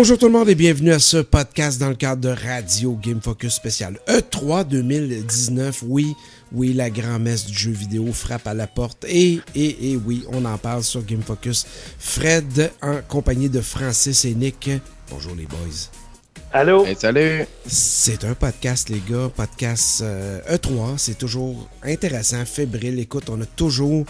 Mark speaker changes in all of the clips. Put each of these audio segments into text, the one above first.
Speaker 1: Bonjour tout le monde et bienvenue à ce podcast dans le cadre de Radio Game Focus spécial E3 2019. Oui, oui, la grand-messe du jeu vidéo frappe à la porte et, et, et oui, on en parle sur Game Focus. Fred en compagnie de Francis et Nick. Bonjour les boys.
Speaker 2: Allô?
Speaker 3: Hey, salut!
Speaker 1: C'est un podcast, les gars. Podcast euh, E3. C'est toujours intéressant, fébrile. Écoute, on a toujours.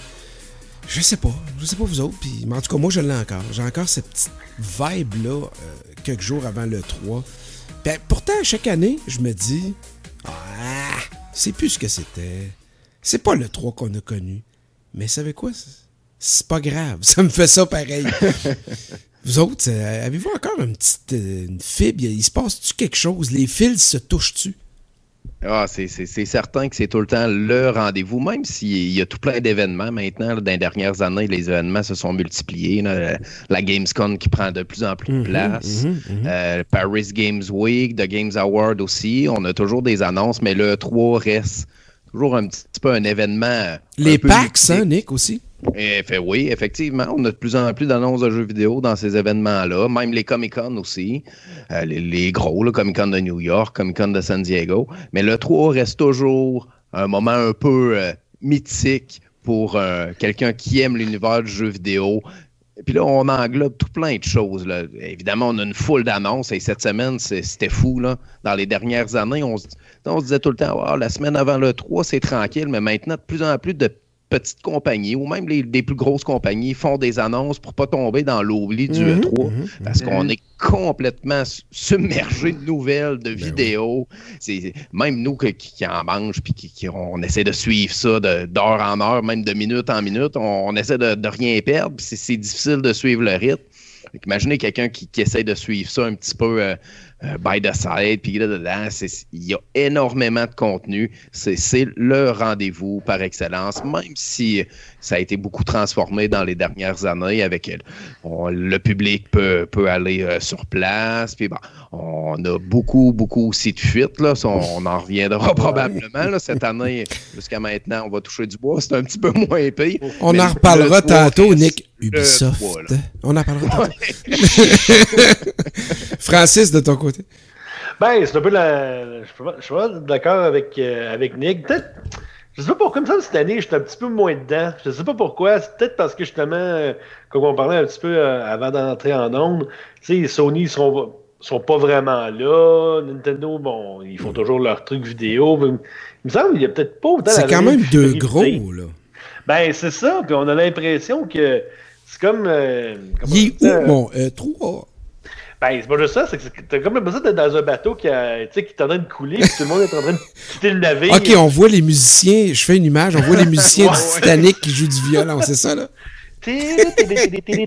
Speaker 1: Je sais pas. Je sais pas vous autres. Puis, mais en tout cas, moi, je l'ai encore. J'ai encore cette petite vibe-là euh, quelques jours avant le 3. Puis, pourtant, chaque année, je me dis. Ah, c'est plus ce que c'était. C'est pas le 3 qu'on a connu. Mais savez quoi? C'est pas grave. Ça me fait ça pareil. Vous autres, euh, avez-vous encore une petite euh, une fibre? Il se passe-tu quelque chose? Les fils se touchent-tu?
Speaker 3: Ah, c'est certain que c'est tout le temps le rendez-vous, même s'il y a tout plein d'événements maintenant. Là, dans les dernières années, les événements se sont multipliés. Là, la Gamescom qui prend de plus en plus de
Speaker 1: Mhm,
Speaker 3: place.
Speaker 1: mhm, mhm.
Speaker 3: Euh, Paris Games Week, The Games Award aussi. On a toujours des annonces, mais le 3 reste toujours un petit peu un événement. un
Speaker 1: Les packs,
Speaker 3: mythique.
Speaker 1: hein, Nick, aussi?
Speaker 3: Eh, fait, oui, effectivement, on a de plus en plus d'annonces de jeux vidéo dans ces événements-là, même les Comic-Con aussi, Euh, les, gros, Comic-Con de New York, Comic-Con de San Diego. Mais le 3 reste toujours un moment un peu euh, mythique pour euh, quelqu'un qui aime l'univers du jeu vidéo. Et puis là, on englobe tout plein de choses. Évidemment, on a une foule d'annonces et cette semaine, c'était fou. Dans les dernières années, on, se- on se disait tout le temps, Ah, la semaine avant le 3, c'est tranquille, mais maintenant, de plus en plus de petites compagnies ou même les, des plus grosses compagnies font des annonces pour pas tomber dans l'oubli du
Speaker 1: Mhm,
Speaker 3: E3
Speaker 1: mhm,
Speaker 3: parce qu'on est complètement su- submergé de nouvelles, de vidéos. C'est même nous que- qui, qui en mangent puis qui, qui- on essaie de suivre ça de- d'heure en heure, même de minute en minute. On, on essaie de, de rien perdre. puis C'est c'est difficile de suivre le rythme. Imaginez quelqu'un qui, qui essaie de suivre ça un petit peu euh, by the side, puis là dedans, c'est- il y a énormément de contenu. C'est le rendez-vous par excellence, même si ça a été beaucoup transformé dans les dernières années avec euh, on- le public peut, peut aller euh, sur place. Puis bon, on a beaucoup, beaucoup aussi de fuites. Là. On, en reviendra probablement. Là, cette année, jusqu'à maintenant, on va toucher du bois. C'est un petit peu moins pire.
Speaker 1: On
Speaker 3: Mais
Speaker 1: en
Speaker 3: le-
Speaker 1: reparlera tantôt, Nick. Ubisoft. On en parlera tantôt. Francis, de ton côté?
Speaker 2: Ben, c'est un peu la. Je suis pas- je suis pas d'accord avec, euh, avec Nick. Peut-être. Je sais pas pourquoi, comme ça, cette année, j'étais un petit peu moins dedans. Je sais pas pourquoi. C'est peut-être parce que justement, euh, comme on parlait un petit peu euh, avant d'entrer en onde, tu sais, Sony, ils sont, sont pas vraiment là. Nintendo, bon, ils font toujours leur truc vidéo. mais Il me semble qu'il y a peut-être pas autant
Speaker 1: C'est quand même deux gros, là.
Speaker 2: Ben, c'est ça. Puis on a l'impression que c'est comme.
Speaker 1: Il est où, mon euh, 3?
Speaker 2: Ben, c'est pas juste ça, c'est que t'as comme l'impression d'être dans un bateau qui, a, tu sais, qui est en train de couler, puis tout le monde est en train de quitter le navire.
Speaker 1: Ok, on voit les musiciens. Je fais une image. On voit les musiciens
Speaker 2: Ouais,
Speaker 1: du
Speaker 2: ouais.
Speaker 1: Titanic qui jouent du violon. C'est ça, là?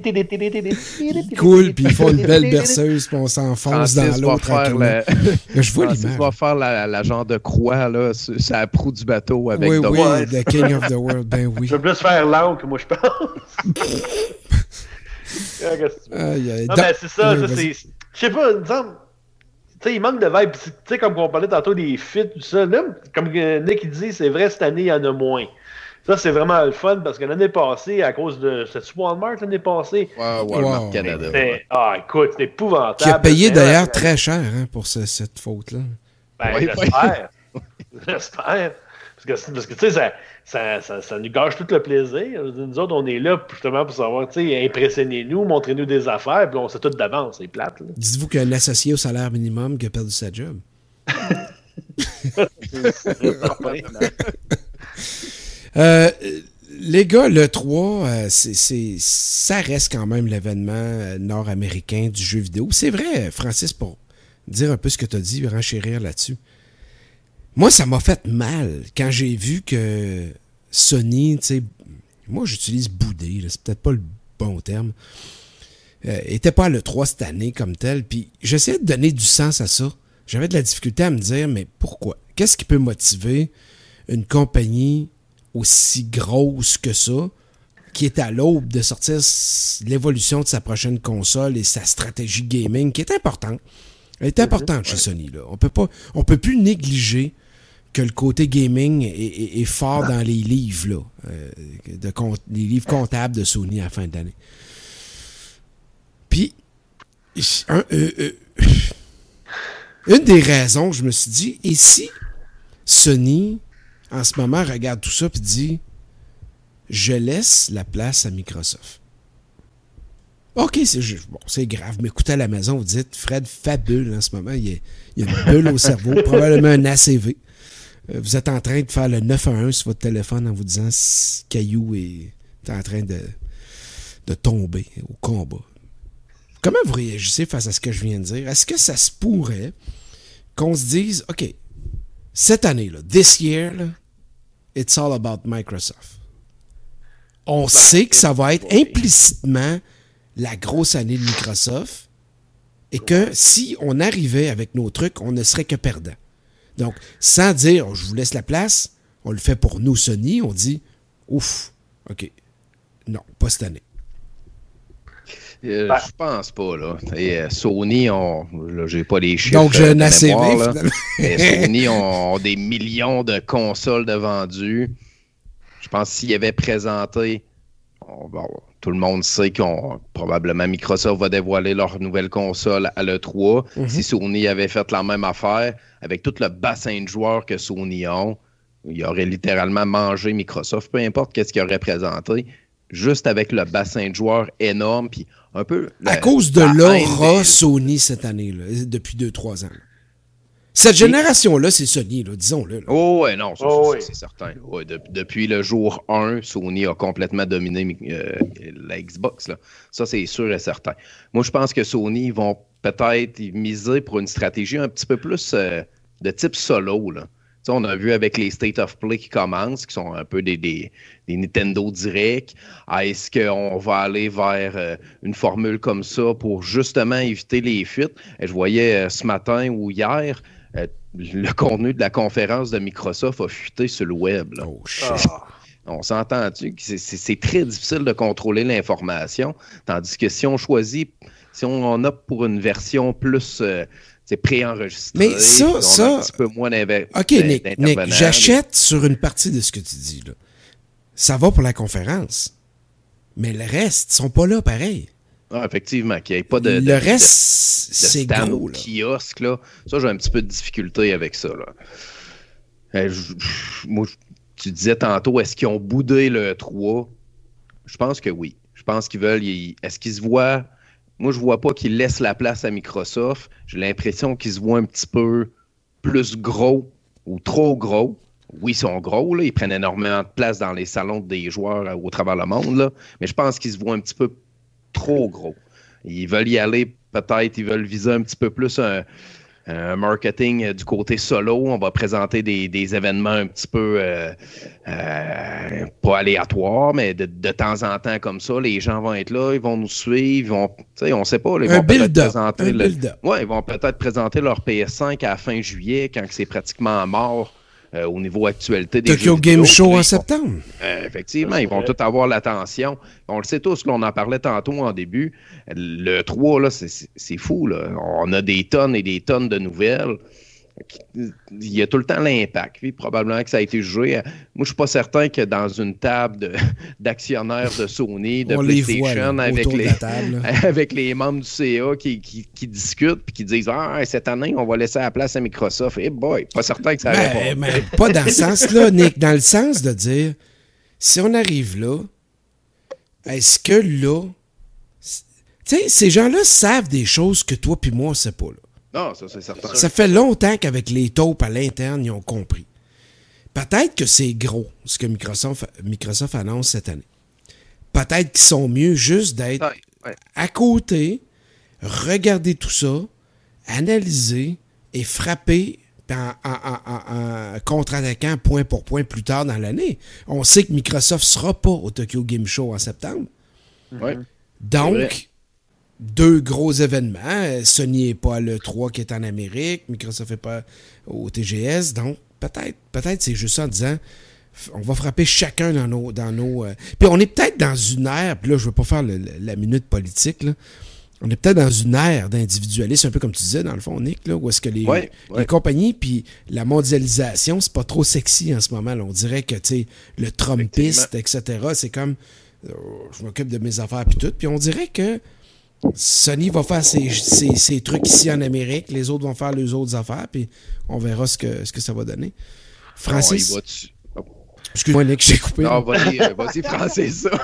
Speaker 1: Ils coulent, puis ils font une belle berceuse, puis on s'enfonce dans l'eau tranquillement.
Speaker 3: la,
Speaker 1: Je vois l'image.
Speaker 3: va faire la, la genre de croix là, sur, sur la proue du bateau avec
Speaker 1: Oui,
Speaker 3: The
Speaker 1: oui. The King of the World. Ben oui.
Speaker 2: Je veux plus faire l'angle que moi, je pense. Ah, qu'est-ce que tu veux?
Speaker 1: Aïe, aïe.
Speaker 2: Non,
Speaker 1: Dans-
Speaker 2: mais c'est ça,
Speaker 1: Oui,
Speaker 2: ça c'est. Je sais pas, il semble. Tu sais, il manque de vibe. Tu sais, comme on parlait tantôt des fits, tout ça. Là, comme Nick il dit, c'est vrai, cette année, il y en a moins. Ça, c'est vraiment le fun parce que l'année passée, à cause de. C'était-tu Walmart l'année passée?
Speaker 3: Ouais, Walmart
Speaker 1: Wow.
Speaker 3: Canada.
Speaker 2: Ah, écoute, c'était épouvantable.
Speaker 1: Qui a payé d'ailleurs très cher hein, pour ce- cette faute-là.
Speaker 2: Ben,
Speaker 3: Oui,
Speaker 2: j'espère. j'espère. Parce que, parce que tu sais, ça, ça, ça, ça nous gâche tout le plaisir. Nous autres, on est là justement pour savoir, tu sais, impressionnez-nous, montrez-nous des affaires, puis on sait tout d'avance, c'est plate.
Speaker 1: Dites-vous qu'un associé au salaire minimum qui a perdu sa job. Euh, les gars, le 3, euh, c'est, ça reste quand même l'événement euh, nord-américain du jeu vidéo. C'est vrai, Francis, pour dire un peu ce que tu as dit, renchérir là-dessus. Moi, ça m'a fait mal quand j'ai vu que Sony, tu sais, moi j'utilise boudé, c'est peut-être pas le bon terme, euh, était pas à l'E3 cette année comme tel. Puis j'essayais de donner du sens à ça. J'avais de la difficulté à me dire, mais pourquoi? Qu'est-ce qui peut motiver une compagnie aussi grosse que ça, qui est à l'aube de sortir l'évolution de sa prochaine console et sa stratégie gaming, qui est importante. Elle est importante chez Sony. Là. On peut pas, on peut plus négliger que le côté gaming est, est- est fort dans les livres, là, euh, de les livres comptables de Sony à la fin d'année. Puis, un, euh, euh, une des raisons, je me suis dit, et si Sony, en ce moment, regarde tout ça et dit Je laisse la place à Microsoft. OK, c'est bon, grave, mais écoutez à la maison, vous dites Fred fabule en ce moment, il y a, il y a une bulle au cerveau, probablement un ACV. Euh, vous êtes en train de faire le 9 à 1 sur votre téléphone en vous disant Caillou est en train de, de tomber au combat. Comment vous réagissez face à ce que je viens de dire? Est-ce que ça se pourrait qu'on se dise, OK, cette année, là, this year, là, it's all about Microsoft. On sait que ça va être implicitement la grosse année de Microsoft et que si on arrivait avec nos trucs, on ne serait que perdant. Donc, sans dire, je vous laisse la place, on le fait pour nous, Sony, on dit, ouf, OK, non, pas cette année.
Speaker 3: Euh. Je pense pas, là. Et, euh, Sony, on, j'ai pas les chiffres.
Speaker 1: Donc, j'ai un ACV,
Speaker 3: Sony ont, des millions de consoles de vendues. Je pense que s'ils avaient présenté, tout le monde sait qu'on probablement Microsoft va dévoiler leur nouvelle console à l'E3. Mhm. Si Sony avait fait la même affaire, avec tout le bassin de joueurs que Sony ont, il aurait littéralement mangé Microsoft, peu importe qu'est-ce qu'il aurait présenté, juste avec le bassin de joueurs énorme, puis un peu.
Speaker 1: À cause de l'aura Sony cette année, là, depuis 2-3 ans. Cette génération-là, c'est Sony, disons-le.
Speaker 3: Oh, ouais, non, oh, c'est certain. depuis le jour 1, Sony a complètement dominé euh, la Xbox. Là. Ça, c'est sûr et certain. Moi, je pense que Sony vont peut-être miser pour une stratégie un petit peu plus euh, de type solo. Là on a vu avec les State of Play qui commencent, qui sont un peu des, des, Nintendo Direct. Ah, est-ce qu'on va aller vers euh, une formule comme ça pour justement éviter les fuites? Et je voyais euh, ce matin ou hier, euh, le contenu de la conférence de Microsoft a fuité sur le web. Oh, ah. On s'entend-tu que c'est très difficile de contrôler l'information, tandis que si on choisit, si on opte pour une version plus c'est préenregistré.
Speaker 1: Mais ça, ça. Un petit peu moins OK, Nick, j'achète sur une partie de ce que tu dis. Là. Ça va pour la conférence. Mais le reste, ils sont pas là pareil.
Speaker 3: Ah, effectivement, qu'il n'y ait pas de.
Speaker 1: Le reste, c'est gros.
Speaker 3: Là. kiosque, là. Ça, j'ai un petit peu de difficulté avec ça. Là. Euh, moi, tu disais tantôt, est-ce qu'ils ont boudé le 3 Je pense que oui. Je pense qu'ils veulent. Est-ce qu'ils se voient? Moi, je vois pas qu'ils laissent la place à Microsoft. J'ai l'impression qu'ils se voient un petit peu plus gros ou trop gros. Oui, ils sont gros, là. ils prennent énormément de place dans les salons des joueurs euh, au travers le monde, là. mais je pense qu'ils se voient un petit peu trop gros. Ils veulent y aller, peut-être, ils veulent viser un petit peu plus un, un marketing euh, du côté solo. On va présenter des, événements un petit peu euh, euh, pas aléatoires, mais de, temps en temps comme ça. Les gens vont être là, ils vont nous suivre, ils vont, on ne sait pas. Ils vont peut-être présenter, ouais, ils vont peut-être présenter leur PS5 à la fin juillet quand c'est pratiquement mort. Euh, au niveau actualité des
Speaker 1: Tokyo Game Show en septembre.
Speaker 3: Euh, effectivement, ils vont tous avoir l'attention. On le sait tous, qu'on en parlait tantôt en début. Le 3, là, c'est fou. Là. On a des tonnes et des tonnes de nouvelles il y a tout le temps l'impact. probablement que ça a été jugé. Moi, je ne suis pas certain que dans une table d'actionnaires de, Sony, de PlayStation, avec, les, avec les membres du CA qui, discutent et qui disent Ah, cette année, on va laisser la place à Microsoft. Eh boy, pas certain que ça
Speaker 1: ben, mais Pas dans le sens-là, Nick, dans le sens de dire si on arrive là, est-ce que là. Tu sais, ces gens-là savent des choses que toi puis moi, on ne sait pas. Là.
Speaker 3: Non, ça, c'est certain.
Speaker 1: Ça fait longtemps qu'avec les taupes à l'interne, ils ont compris. Peut-être que c'est gros, ce que Microsoft, Microsoft annonce cette année. Peut-être qu'ils sont mieux juste d'être à côté, regarder tout ça, analyser et frapper en, en, contre-attaquant point pour point plus tard dans l'année. On sait que Microsoft ne sera pas au Tokyo Game Show en septembre. Donc, deux gros événements. Sony n'est pas le 3 qui est en Amérique, Microsoft n'est pas au TGS, donc peut-être, peut-être c'est juste ça en disant on va frapper chacun dans nos. Dans nos euh, Puis on est peut-être dans une ère, puis là, je veux pas faire la minute politique, là. On est peut-être dans une ère d'individualisme, un peu comme tu disais, dans le fond, Nick, là, où est-ce que les, les compagnies, puis la mondialisation, c'est pas trop sexy en ce moment. On dirait que, tu sais, le Trumpiste, etc., c'est comme, euh, je m'occupe de mes affaires, puis tout. Puis on dirait que Sony va faire ses, ses- ses trucs ici en Amérique, les autres vont faire leurs autres affaires, puis on verra ce que, ce que ça va donner. Francis,
Speaker 3: Bon,
Speaker 1: excuse-moi Nick, j'ai coupé.
Speaker 3: Non, vas-y, euh, vas-y, Francis.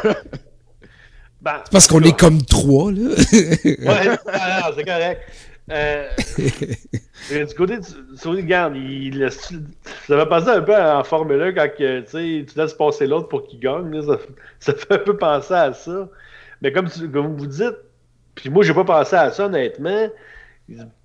Speaker 2: Ben,
Speaker 1: Parce qu'on est comme trois, là.
Speaker 2: Ouais, ah, c'est correct. Euh, du côté de Sony, regarde, il laisse, ça va passer un peu en Formule 1 quand tu laisses passer l'autre pour qu'il gagne. là, ça, ça fait un peu penser à ça. Mais comme, tu- comme vous dites, puis moi, j'ai pas pensé à ça, honnêtement.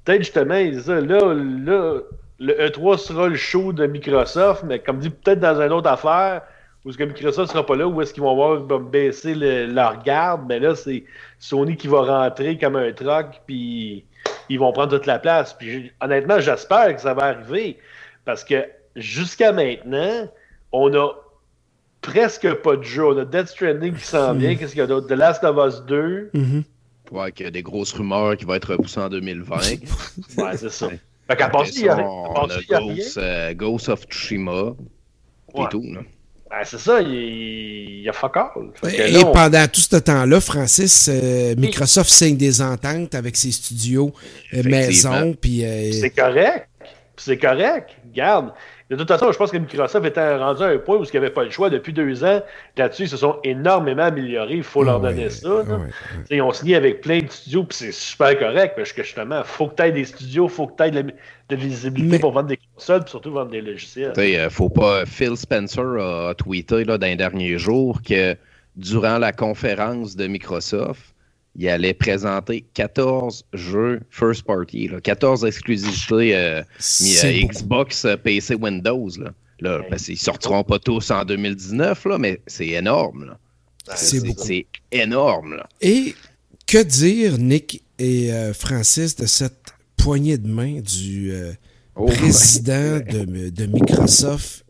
Speaker 2: Peut-être justement, il dit ça, là, là, le E3 sera le show de Microsoft, mais comme dit, peut-être dans une autre affaire, où est-ce que Microsoft sera pas là, où est-ce qu'ils vont voir vont baisser le- leur garde, mais là, c'est Sony qui va rentrer comme un truck, puis ils vont prendre toute la place. Puis honnêtement, j'espère que ça va arriver, parce que jusqu'à maintenant, on a presque pas de jeu. On a Death Stranding qui s'en vient, qu'est-ce qu'il y a d'autre? The Last of Us 2,
Speaker 1: Mhm.
Speaker 3: Ouais, qu'il y a des grosses rumeurs qui vont être repoussées en 2020.
Speaker 2: ouais, c'est ça. Fait qu'à part ça, il y a,
Speaker 3: on a. Ghost, euh, Ghost of Tsushima et
Speaker 2: Ouais.
Speaker 3: tout. Là.
Speaker 2: Ben, c'est ça, il y a fuck all.
Speaker 1: Et
Speaker 2: là, on-
Speaker 1: pendant tout ce temps-là, Francis, euh, Microsoft signe des ententes avec ses studios euh, maison, puis euh,
Speaker 2: C'est correct. C'est correct. Garde. De toute façon, je pense que Microsoft était rendu à un point où il n'y avait pas le choix. Depuis deux ans, là-dessus, ils se sont énormément améliorés. Il faut leur donner ça.
Speaker 1: ouais.
Speaker 2: T'sais, Ils ont signé avec plein de studios, puis c'est super correct, parce que justement, il faut que tu aies des studios, il faut que tu aies de la, de la visibilité
Speaker 1: Mais-
Speaker 2: pour vendre des consoles, puis surtout vendre des logiciels.
Speaker 3: Euh, faut pas. Phil Spencer a tweeté là, dans les derniers jours que durant la conférence de Microsoft, il allait présenter 14 jeux first party, là, 14 exclusivités euh, euh,
Speaker 1: beaucoup.
Speaker 3: Xbox, euh, PC, Windows. Là. Là, parce qu'ils sortiront pas tous en 2019, là, mais c'est énorme. là.
Speaker 1: C'est beaucoup.
Speaker 3: C'est énorme. Là.
Speaker 1: Et que dire, Nick et euh, Francis, de cette poignée de main du euh,
Speaker 3: Oh,
Speaker 1: président de, de Microsoft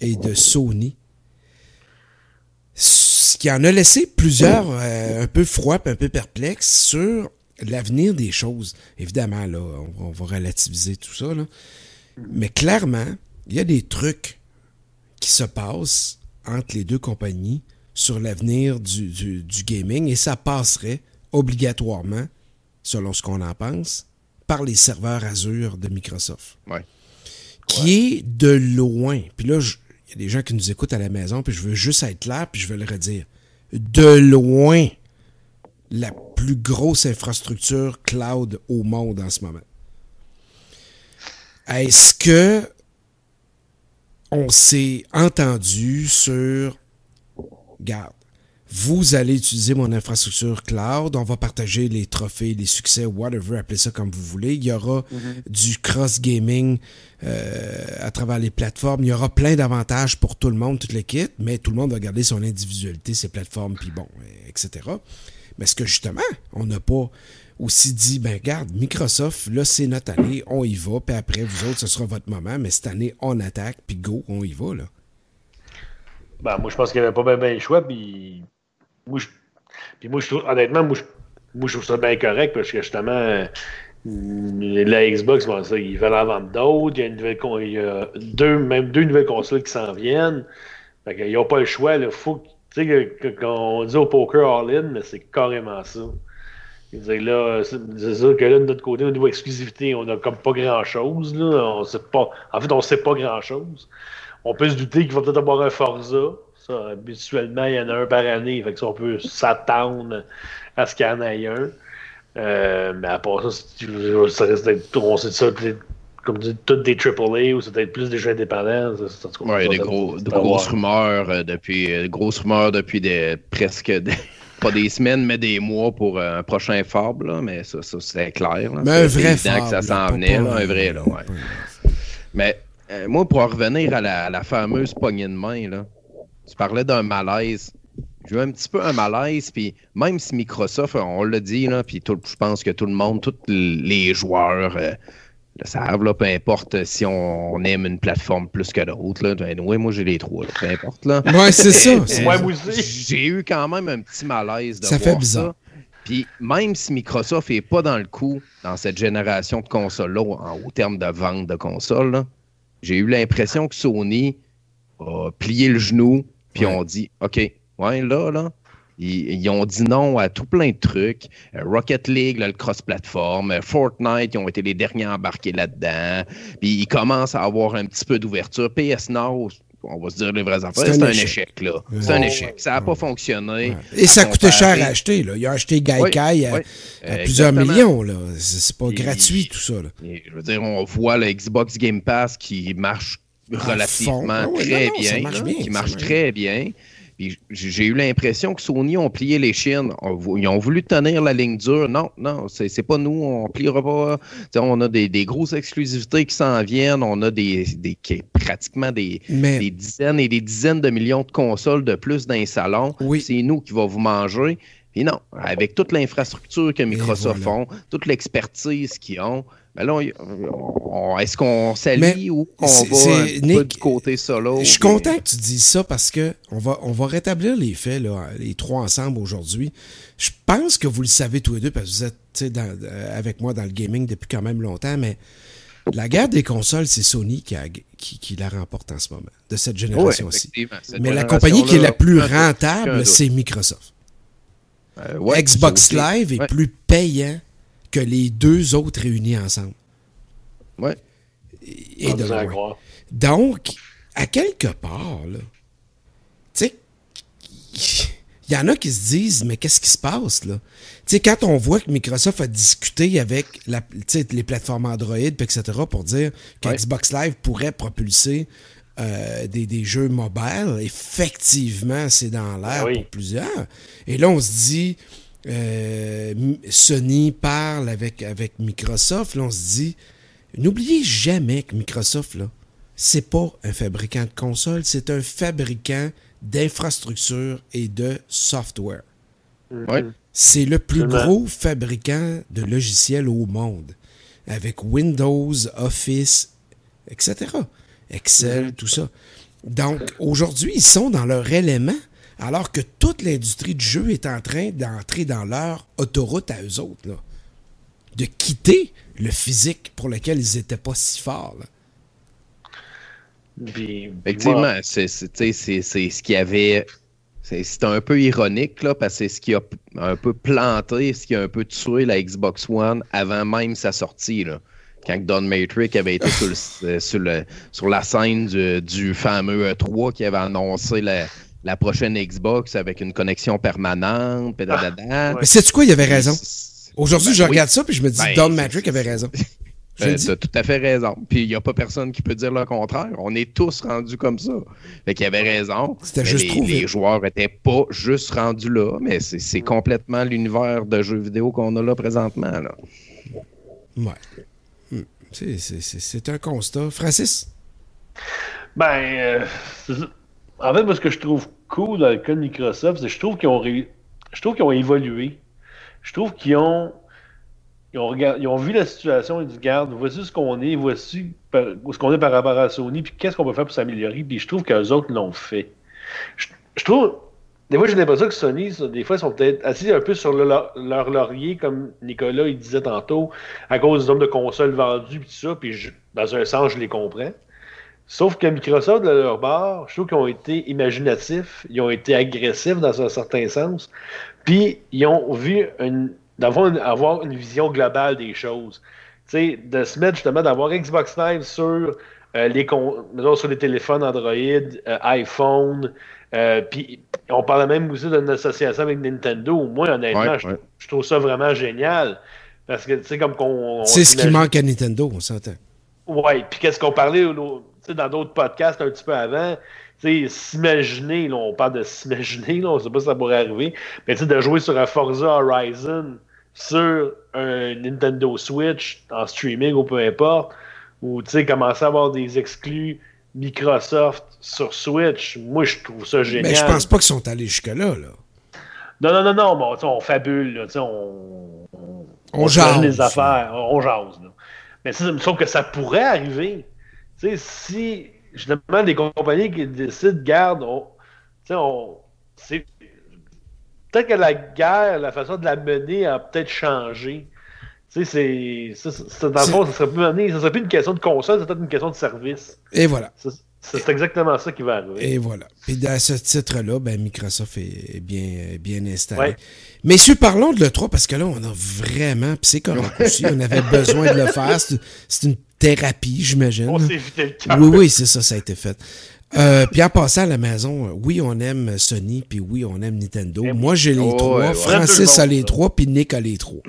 Speaker 1: et de Sony? Ce qui en a laissé plusieurs euh, un peu froids, un peu perplexes sur l'avenir des choses. Évidemment, là, on, on va relativiser tout ça, là. mais clairement, il y a des trucs qui se passent entre les deux compagnies sur l'avenir du, du- du gaming et ça passerait obligatoirement, selon ce qu'on en pense, par les serveurs Azure de Microsoft.
Speaker 3: Ouais.
Speaker 1: Qui est de loin. Puis là, je- il y a des gens qui nous écoutent à la maison, puis je veux juste être clair, puis je veux le redire. De loin, la plus grosse infrastructure cloud au monde en ce moment. Est-ce que on s'est entendu sur garde, vous allez utiliser mon infrastructure cloud, on va partager les trophées, les succès, whatever, appelez ça comme vous voulez. Il y aura du cross-gaming euh, à travers les plateformes. Il y aura plein d'avantages pour tout le monde, toute l'équipe, mais tout le monde va garder son individualité, ses plateformes, puis bon, etc. Mais est-ce que justement, on n'a pas aussi dit, ben garde, Microsoft, là c'est notre année, on y va, puis après, vous autres, ce sera votre moment, mais cette année, on attaque, puis go, on y va, là.
Speaker 2: Ben, moi, je pense qu'il n'y avait pas bien ben le choix. Puis moi, puis moi, honnêtement, moi je, trouve ça bien correct parce que justement, euh, la Xbox, bon, ça, ils veulent en vendre d'autres. Il y a, il deux, même deux nouvelles consoles qui s'en viennent. Fait qu'ils n'ont pas le choix. Là. Faut, tu sais, que- que- quand on dit au poker all-in, mais c'est carrément ça. Là, c'est sûr que là, de notre côté, au niveau exclusivité, on n'a comme pas grand-chose. là. On sait pas. En fait, on sait pas grand-chose. On peut se douter qu'il va peut-être avoir un Forza. Ça, habituellement, il y en a un par année. Fait que ça, on peut s'attendre à ce qu'il y en ait un. Euh, mais à part ça, ça reste d'être- on sait ça, comme dit, toutes des AAA ou c'est peut-être plus des jeux indépendants.
Speaker 3: Ouais, il y a des, gros, de grosses rumeurs euh, depuis euh, grosses rumeurs depuis des, presque des- pas des semaines, mais des mois pour euh, un prochain Fab, là, mais ça, ça c'est clair. là.
Speaker 1: Mais un
Speaker 3: C'est
Speaker 1: vrai
Speaker 3: évident
Speaker 1: fable,
Speaker 3: que ça s'en venait, là, un vrai, là, ouais. Mais euh, moi, pour en revenir à la, à la fameuse poignée de main, là, tu parlais d'un malaise. J'ai eu un petit peu un malaise, puis même si Microsoft, on l'a dit, là, puis tout- je pense que tout le monde, tous les joueurs euh, le savent, là, peu importe si on aime une plateforme plus que l'autre. là. Ben, ouais, moi j'ai les trois, là, peu importe. Là.
Speaker 1: Ouais, c'est ça. c'est-
Speaker 2: Ouais.
Speaker 3: J'ai eu quand même un petit malaise de
Speaker 1: Ça
Speaker 3: voir
Speaker 1: fait bizarre.
Speaker 3: ça. Puis même si Microsoft n'est pas dans le coup dans cette génération de consoles-là, en- au terme de vente de consoles, j'ai eu l'impression que Sony a plié le genou, puis
Speaker 1: Ouais.
Speaker 3: on dit OK, ouais, là, là, Ils, ont dit non à tout plein de trucs. Euh, Rocket League, le cross-platform, euh, Fortnite, ils ont été les derniers embarqués là-dedans. Puis ils commencent à avoir un petit peu d'ouverture. PS Now, on va se dire les vraies affaires, c'est un, échec. là. C'est un échec. Ça n'a pas fonctionné.
Speaker 1: Et ça coûtait cher à acheter. Là. Il a acheté Gaikai à, plusieurs millions. Là. C'est pas gratuit tout ça. Là.
Speaker 3: je veux dire, on voit le Xbox Game Pass qui marche relativement ah très bien. Qui marche très bien. J'ai eu l'impression que Sony ont plié les chiens. Ils ont voulu tenir la ligne dure. Non, non, c'est pas nous. On pliera pas. on a des, grosses exclusivités qui s'en viennent. On a des, pratiquement des, dizaines et des dizaines de millions de consoles de plus dans les salons. C'est nous qui va vous manger. Et non, avec toute l'infrastructure que Microsoft ont, toute l'expertise qu'ils ont, ben là, est-ce qu'on s'allie ou qu'on va un du côté solo?
Speaker 1: Je suis content que tu dises ça parce que on va, on va rétablir les faits, là, les trois ensemble aujourd'hui. Je pense que vous le savez tous les deux parce que vous êtes euh, avec moi dans le gaming depuis quand même longtemps, mais la guerre des consoles, c'est Sony qui, qui, la remporte en ce moment, de cette génération-ci. mais la compagnie qui est la plus rentable, c'est Microsoft. Euh, Xbox Live est plus payant que les deux autres réunis ensemble.
Speaker 3: Ouais.
Speaker 1: Et, Donc, à quelque part, là, tu sais, il y en a qui se disent, mais qu'est-ce qui se passe, là? Tu sais, quand on voit que Microsoft a discuté avec la, les plateformes Android, etc., pour dire qu'Xbox Live pourrait propulser euh, des, jeux mobiles, effectivement, c'est dans l'air ah pour plusieurs. Et là, on se dit, euh, Sony parle avec, avec Microsoft, là, on se dit, n'oubliez jamais que Microsoft, là, c'est pas un fabricant de consoles, c'est un fabricant d'infrastructures et de software. C'est le plus gros fabricant de logiciels au monde, avec Windows, Office, etc. Excel, tout ça. Donc, aujourd'hui, ils sont dans leur élément alors que toute l'industrie du jeu est en train d'entrer dans leur autoroute à eux autres, de quitter le physique pour lequel ils n'étaient pas si forts.
Speaker 3: Effectivement, c'est ce qui avait. C'est un peu ironique, là, parce que c'est ce qui a un peu planté, ce qui a un peu tué la Xbox One avant même sa sortie. Là quand Don Matrix avait été sur, le, sur, la scène du, du fameux E3 qui avait annoncé la, la prochaine Xbox avec une connexion permanente.
Speaker 1: Ah, Mais sais-tu quoi, il avait raison? Aujourd'hui, je ben regarde ça puis je me dis, ben, Don Matrick avait raison.
Speaker 3: Ben, tu as tout à fait raison. Puis il n'y a pas personne qui peut dire le contraire. On est tous rendus comme ça. Fait qu'il avait raison.
Speaker 1: C'était juste
Speaker 3: les,
Speaker 1: trop
Speaker 3: les joueurs n'étaient pas juste rendus là, mais c'est complètement l'univers de jeux vidéo qu'on a là présentement. Là.
Speaker 1: Ouais. Hmm. C'est un constat. Francis?
Speaker 2: Ben, euh, en fait, moi, ce que je trouve cool dans le cas de Microsoft, c'est que je trouve qu'ils ont, je trouve qu'ils ont évolué. Je trouve qu'ils ont, ils ont, ils ont, vu la situation, ils disent Regarde, voici ce qu'on est, voici ce qu'on est par rapport à Sony, puis qu'est-ce qu'on peut faire pour s'améliorer. Puis je trouve qu'eux autres l'ont fait. Je, trouve. Des fois, j'ai l'impression que Sony, des fois, ils sont peut-être assis un peu sur leur laurier, comme Nicolas il disait tantôt, à cause du nombre de consoles vendues, puis tout ça. Puis dans un sens, je les comprends. Sauf que Microsoft, de leur bord, je trouve qu'ils ont été imaginatifs, ils ont été agressifs dans un certain sens, puis ils ont vu une, d'avoir avoir une vision globale des choses. Tu sais, de se mettre justement d'avoir Xbox Live sur, euh, les, sur les téléphones Android, euh, iPhone, euh, puis on parlait même aussi d'une association avec Nintendo. Moi, honnêtement, je, trouve ça vraiment génial. Parce que, tu sais, comme qu'on.
Speaker 1: C'est ce qui manque à Nintendo, on s'entend.
Speaker 2: Oui, puis qu'est-ce qu'on parlait dans d'autres podcasts un petit peu avant, s'imaginer, on parle de s'imaginer, on ne sait pas si ça pourrait arriver, mais de jouer sur un Forza Horizon sur un Nintendo Switch en streaming ou peu importe, ou commencer à avoir des exclus Microsoft sur Switch, moi je trouve ça génial.
Speaker 1: Mais je pense pas qu'ils sont allés jusque-là. Là.
Speaker 2: Non, non, non, non, bon, on fabule, là, on,
Speaker 1: on, on, jase.
Speaker 2: les affaires, on jase. Là. Mais ça, il me semble que ça pourrait arriver sais, si justement des compagnies qui décident, garde, on, on, c'est peut-être que la guerre, la façon de la mener a peut-être changé. Tu sais, c'est, dans le fond, ça serait, plus, ça serait plus une question de console, c'est peut-être une question de service.
Speaker 1: Et voilà.
Speaker 2: C'est exactement ça qui va arriver.
Speaker 1: Et voilà. Puis dans ce titre-là, ben, Microsoft est bien, bien installé. Messieurs, parlons de l'E3 parce que là, on a vraiment, puis c'est correct aussi, on avait besoin de le faire. C'est une thérapie, j'imagine.
Speaker 2: On s'est évité le cœur.
Speaker 1: Oui, oui, c'est ça, ça a été fait. Euh, puis en passant à la maison, oui, on aime Sony, puis oui, on aime Nintendo. Moi, j'ai les
Speaker 3: Oh,
Speaker 1: trois.
Speaker 3: ouais, ouais.
Speaker 1: Francis a les
Speaker 2: ça.
Speaker 1: trois, puis Nick a les trois.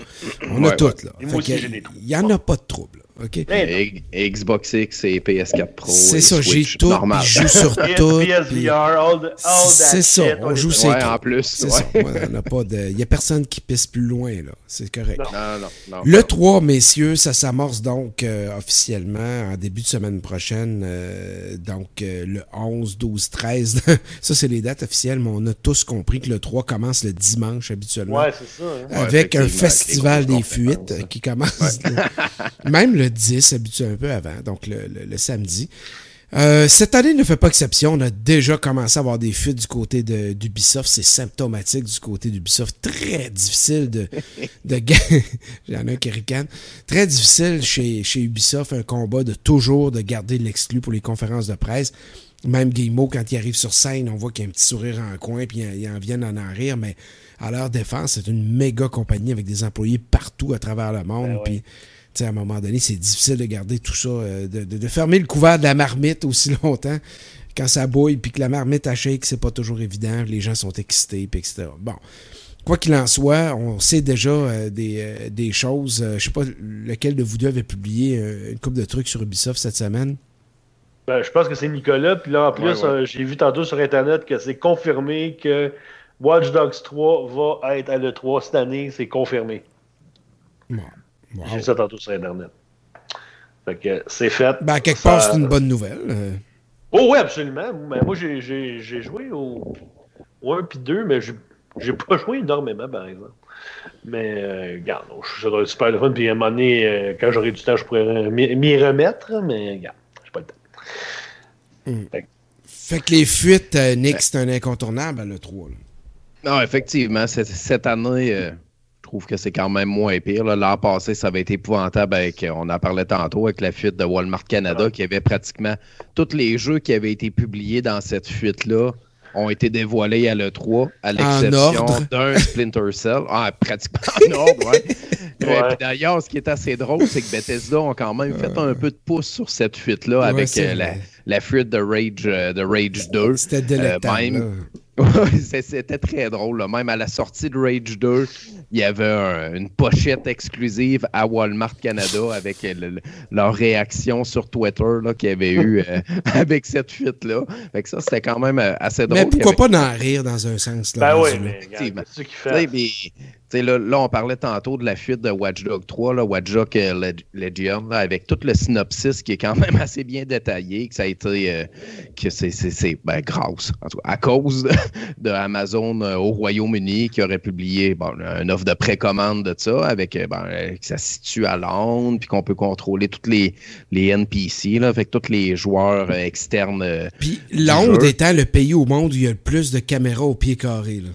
Speaker 1: On a
Speaker 3: Ouais,
Speaker 1: toutes, là. Il n'y en a pas de trouble. OK?
Speaker 3: Et- Xbox X et PS4 Pro.
Speaker 1: C'est ça, j'ai tout,
Speaker 3: normal.
Speaker 1: je joue sur tout.
Speaker 2: PSVR,
Speaker 1: C'est ça,
Speaker 2: shit,
Speaker 1: on joue ses
Speaker 3: Ouais, en plus.
Speaker 1: C'est
Speaker 3: ouais.
Speaker 1: ça. Ouais, on n'a pas de. Il n'y a personne qui pisse plus loin, là. C'est correct.
Speaker 2: Non.
Speaker 3: Non, non, non.
Speaker 1: Le 3, messieurs, ça s'amorce donc euh, officiellement en début de semaine prochaine. euh, donc euh, le 11, 12, 13. ça, c'est les dates officielles, mais on a tous compris que le 3 commence le dimanche habituellement.
Speaker 2: Ouais, c'est ça. hein.
Speaker 3: Ouais,
Speaker 1: avec un festival des fuites euh, qui commence même le 10, habituellement un peu avant, donc le, le- le samedi. Euh, cette année ne fait pas exception. On a déjà commencé à avoir des fuites du côté de- d'Ubisoft. C'est symptomatique du côté d'Ubisoft. Très difficile de... de ga- J'en ai un qui ricane. Très difficile chez, chez Ubisoft, un combat de toujours de garder l'exclu pour les conférences de presse. Même Guillemot, quand il arrive sur scène, on voit qu'il y a un petit sourire en coin, puis ils en viennent en en rire, mais à leur défense, c'est une méga compagnie avec des employés partout à travers le monde.
Speaker 2: Ben.
Speaker 1: Puis, à un moment donné, c'est difficile de garder tout ça, euh, de, de- de fermer le couvert de la marmite aussi longtemps. Quand ça bouille, puis que la marmite à shake, c'est pas toujours évident. Les gens sont excités, puis etc. Bon. Quoi qu'il en soit, on sait déjà euh, des, euh, des choses. Euh, je sais pas lequel de vous deux avait publié euh, une couple de trucs sur Ubisoft cette semaine.
Speaker 2: Ben, je pense que c'est Nicolas. Puis là, en plus,
Speaker 3: Ouais, ouais.
Speaker 2: euh, j'ai vu tantôt sur Internet que c'est confirmé que Watch Dogs 3 va être à l'E3 cette année. C'est confirmé.
Speaker 1: Bon. Wow.
Speaker 2: J'ai vu ça tantôt sur Internet. Fait que c'est fait.
Speaker 1: Ben, à quelque
Speaker 2: Ça-
Speaker 1: part, c'est une bonne nouvelle. Euh,
Speaker 2: Oh oui, absolument. Ben, moi, j'ai- j'ai j'ai joué au, au 1 puis 2, mais j'ai j'ai pas joué énormément, par exemple. Mais, euh, regarde, ça doit être super le fun. Puis à un moment donné, euh, quand j'aurai du temps, je pourrais m'y m'y remettre, mais regarde, j'ai pas le temps.
Speaker 1: Fait que les fuites, euh, Nick, c'est un incontournable à l'E3. là.
Speaker 3: Non, effectivement, cette, cette année, euh, trouve que c'est quand même moins pire. L'an passé, ça avait été épouvantable avec, euh, on en parlait tantôt, avec la fuite de Walmart Canada, qui avait pratiquement tous les jeux qui avaient été publiés dans cette fuite-là ont été dévoilés à l'E3, à l'exception d'un Splinter Cell. Ah, pratiquement en ordre, ouais. Euh,
Speaker 2: Ouais.
Speaker 3: puis D'ailleurs, ce qui est assez drôle, c'est que Bethesda ont quand même fait un peu de pouce sur cette fuite-là
Speaker 1: Ouais,
Speaker 3: avec euh, la, fuite de Rage, euh, de Rage 2.
Speaker 1: C'était délectable.
Speaker 3: même-. Ouais, c'est- C'était très drôle. là. Même à la sortie de Rage 2, il y avait un- une pochette exclusive à Walmart Canada avec le- le- leur réaction sur Twitter qu'il y avait eu euh, avec cette fuite-là. Fait que ça, c'était quand même euh, assez drôle.
Speaker 1: Mais pourquoi
Speaker 3: avait-
Speaker 1: pas d'en rire dans un sens? Là,
Speaker 2: Ben oui, mais regarde, ce qu'il
Speaker 3: Tu sais,
Speaker 2: fait.
Speaker 3: Là, là, on parlait tantôt de la fuite de Watch Dogs 3, là, Watch Dogs euh, Leg- Legion, là, avec tout le synopsis qui est quand même assez bien détaillé, que ça a été, euh, que c'est, c'est, ben, grâce, en tout cas, à cause de, de Amazon euh, au Royaume-Uni qui aurait publié bon, une offre de précommande de ça, avec, ben, que ça se situe à Londres, puis qu'on peut contrôler tous les, les NPC, là, avec tous les joueurs externes.
Speaker 1: Puis Londres étant le pays au monde où il y a le plus de caméras au pied carré. Là.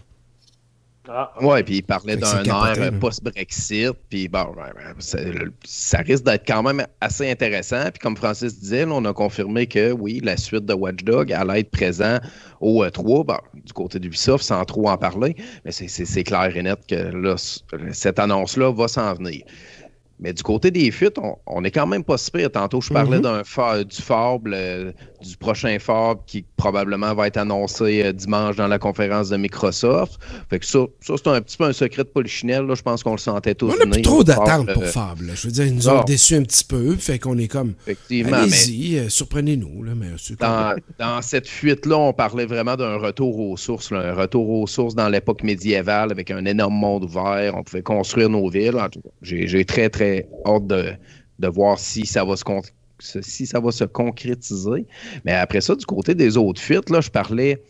Speaker 2: Ah,
Speaker 3: Ouais, puis il parlait d'un air euh, post-Brexit, puis bon, ça, ça risque d'être quand même assez intéressant. Puis comme Francis disait, là, on a confirmé que oui, la suite de Watch Dog allait être présent au E3, bon, du côté d'Ubisoft, sans trop en parler, mais c'est- clair et net que là, cette annonce-là va s'en venir. Mais du côté des fuites, on, on est quand même pas si pire. Tantôt, je parlais
Speaker 1: Mhm.
Speaker 3: d'un du Fable, euh, du prochain Fable qui probablement va être annoncé euh, dimanche dans la conférence de Microsoft. Fait que ça, ça c'est un petit peu un secret de polichinelle. Là. Je pense qu'on le sentait tous
Speaker 1: On n'a plus trop d'attentes
Speaker 3: Fable,
Speaker 1: pour
Speaker 3: euh,
Speaker 1: Fable. là. Je veux dire, ils nous ont
Speaker 3: non.
Speaker 1: déçus un petit peu. Fait qu'on est comme,
Speaker 3: Effectivement, mais
Speaker 1: allez-y, euh, surprenez-nous.
Speaker 3: Dans, dans cette fuite-là, on parlait vraiment d'un retour aux sources, là, un retour aux sources dans l'époque médiévale avec un énorme monde ouvert. On pouvait construire nos villes. J'ai j'ai très, très hâte de, de voir si ça va se si ça va se concrétiser. Mais après ça, du côté des autres fuites, là, je parlais.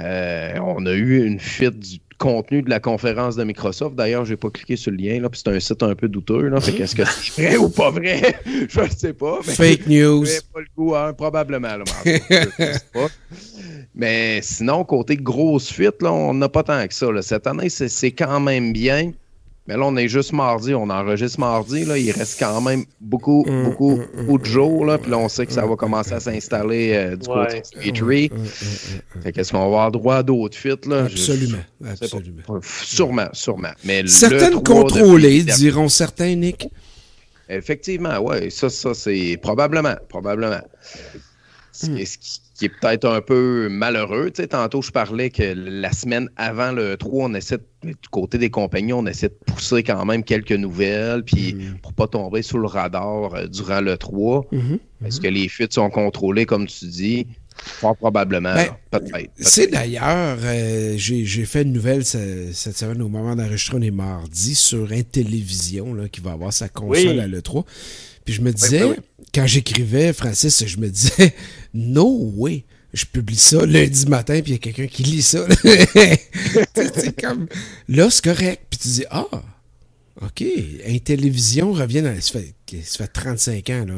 Speaker 3: euh, on a eu une fuite du contenu de la conférence de Microsoft. D'ailleurs, j'ai pas cliqué sur le lien, là, puis c'est un site un peu douteux. Là, fait qu'est-ce que c'est vrai ou pas vrai? je ne sais pas. mais-
Speaker 1: Fake news.
Speaker 3: pas le goût, hein, probablement. Là, mais en tout cas, je sais pas. Mais sinon, côté grosse fuite, là, on n'a pas tant que ça. là. Cette année, c'est quand même bien. Mais là, on est juste mardi, on enregistre mardi. Là, il reste quand même beaucoup,
Speaker 1: Mm,
Speaker 3: beaucoup,
Speaker 1: mm,
Speaker 3: beaucoup de jours. Là, puis là, on sait que ça va commencer à s'installer euh, du
Speaker 2: Ouais.
Speaker 3: côté de Street
Speaker 1: Mm, mm, mm, mm.
Speaker 3: Fait qu'est-ce qu'on va avoir droit à d'autres fuites? Là?
Speaker 1: Absolument,
Speaker 3: je sais pas.
Speaker 1: absolument.
Speaker 3: Sûrement, sûrement. Mais
Speaker 1: Certaines
Speaker 3: 3
Speaker 1: contrôlées, diront certains, Nick.
Speaker 3: Effectivement, oui. Ça, ça, c'est probablement, probablement. Ce qui, ce qui- est peut-être un peu malheureux. Tu sais, tantôt, je parlais que la semaine avant le 3, on essaie, de- du côté des compagnies, on essaie de pousser quand même quelques nouvelles, puis
Speaker 1: Mm.
Speaker 3: pour pas tomber sous le radar euh, durant le 3.
Speaker 1: Mhm.
Speaker 3: Est-ce que les fuites sont contrôlées, comme tu dis? Fort probablement.
Speaker 1: Ben.
Speaker 3: Peut-être.
Speaker 1: C'est d'ailleurs, euh, j'ai j'ai fait une nouvelle ce- cette semaine au moment d'enregistrer, on est mardi, sur Intellivision, là, qui va avoir sa console
Speaker 2: Oui.
Speaker 1: à l'E3. Puis je me disais,
Speaker 3: oui,
Speaker 1: quand j'écrivais, Francis, je me disais, no way, je publie ça lundi matin, puis il y a quelqu'un qui lit ça. c'est comme, là, c'est correct. Puis tu dis, ah, OK, Intellivision revient dans. Ça fait, ça fait 35 ans, là.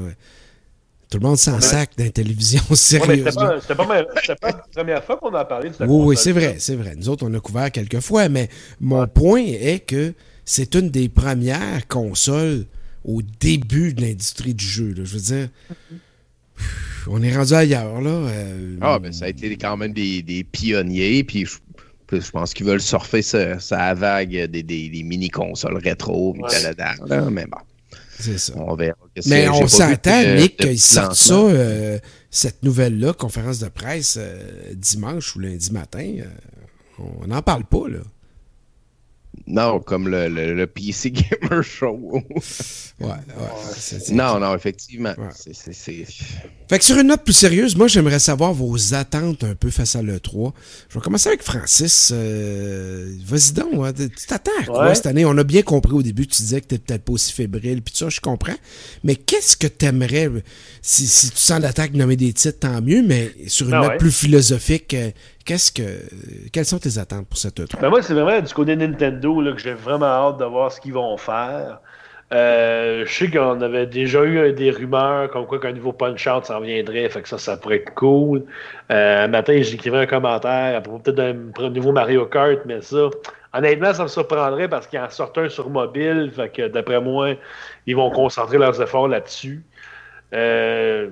Speaker 1: Tout le monde s'en sac d'Intellivision,
Speaker 2: Ouais, mais c'était
Speaker 1: sérieusement.
Speaker 2: pas, c'était pas, la première fois qu'on en parlait de cette
Speaker 1: Oui, oui, c'est vrai, c'est vrai. Nous autres, on a couvert quelques fois, mais mon point est que c'est une des premières consoles au début de l'industrie du jeu. là. Je veux dire, on est rendu ailleurs, là. euh,
Speaker 3: Ah, ben ça a été quand même des, des pionniers, puis je, pense qu'ils veulent surfer sa, sa vague des, des, des mini-consoles rétro,
Speaker 2: Ouais.
Speaker 3: là, mais bon,
Speaker 1: C'est ça.
Speaker 3: on verra.
Speaker 1: Mais on s'attend, Nick, qu'ils sortent ça, euh, cette nouvelle-là, conférence de presse, euh, dimanche ou lundi matin. euh, on n'en parle pas, là.
Speaker 3: Non, comme le, le, le PC Gamer Show.
Speaker 1: Ouais, ouais. c'est- c'est-
Speaker 3: non, non, effectivement.
Speaker 1: Ouais.
Speaker 3: C'est- c'est- c'est-
Speaker 1: Fait que sur une note plus sérieuse, moi j'aimerais savoir vos attentes un peu face à l'E3. Je vais commencer avec Francis. Euh, Vas-y donc, hein. tu t'attends à quoi
Speaker 2: Ouais.
Speaker 1: cette année? On a bien compris au début, tu disais que t'es peut-être pas aussi fébrile, puis ça, je comprends. Mais qu'est-ce que t'aimerais, si, si tu sens l'attaque nommer des titres, tant mieux, mais sur une
Speaker 2: Ah
Speaker 1: note
Speaker 2: ouais.
Speaker 1: plus philosophique, euh, qu'est-ce que, quelles sont tes attentes pour cette E3?
Speaker 2: Ben moi, c'est vraiment du côté Nintendo là, que j'ai vraiment hâte de voir ce qu'ils vont faire. Euh, je sais qu'on avait déjà eu des rumeurs comme quoi qu'un nouveau Punch-Out s'en viendrait, fait que ça, ça pourrait être cool. Euh, un matin, j'écrivais un d'un propos peut-être d'un nouveau Mario Kart, mais ça, honnêtement, ça me surprendrait parce qu'ils en sortent un sur mobile, fait que d'après moi, ils vont concentrer leurs efforts là-dessus. Euh,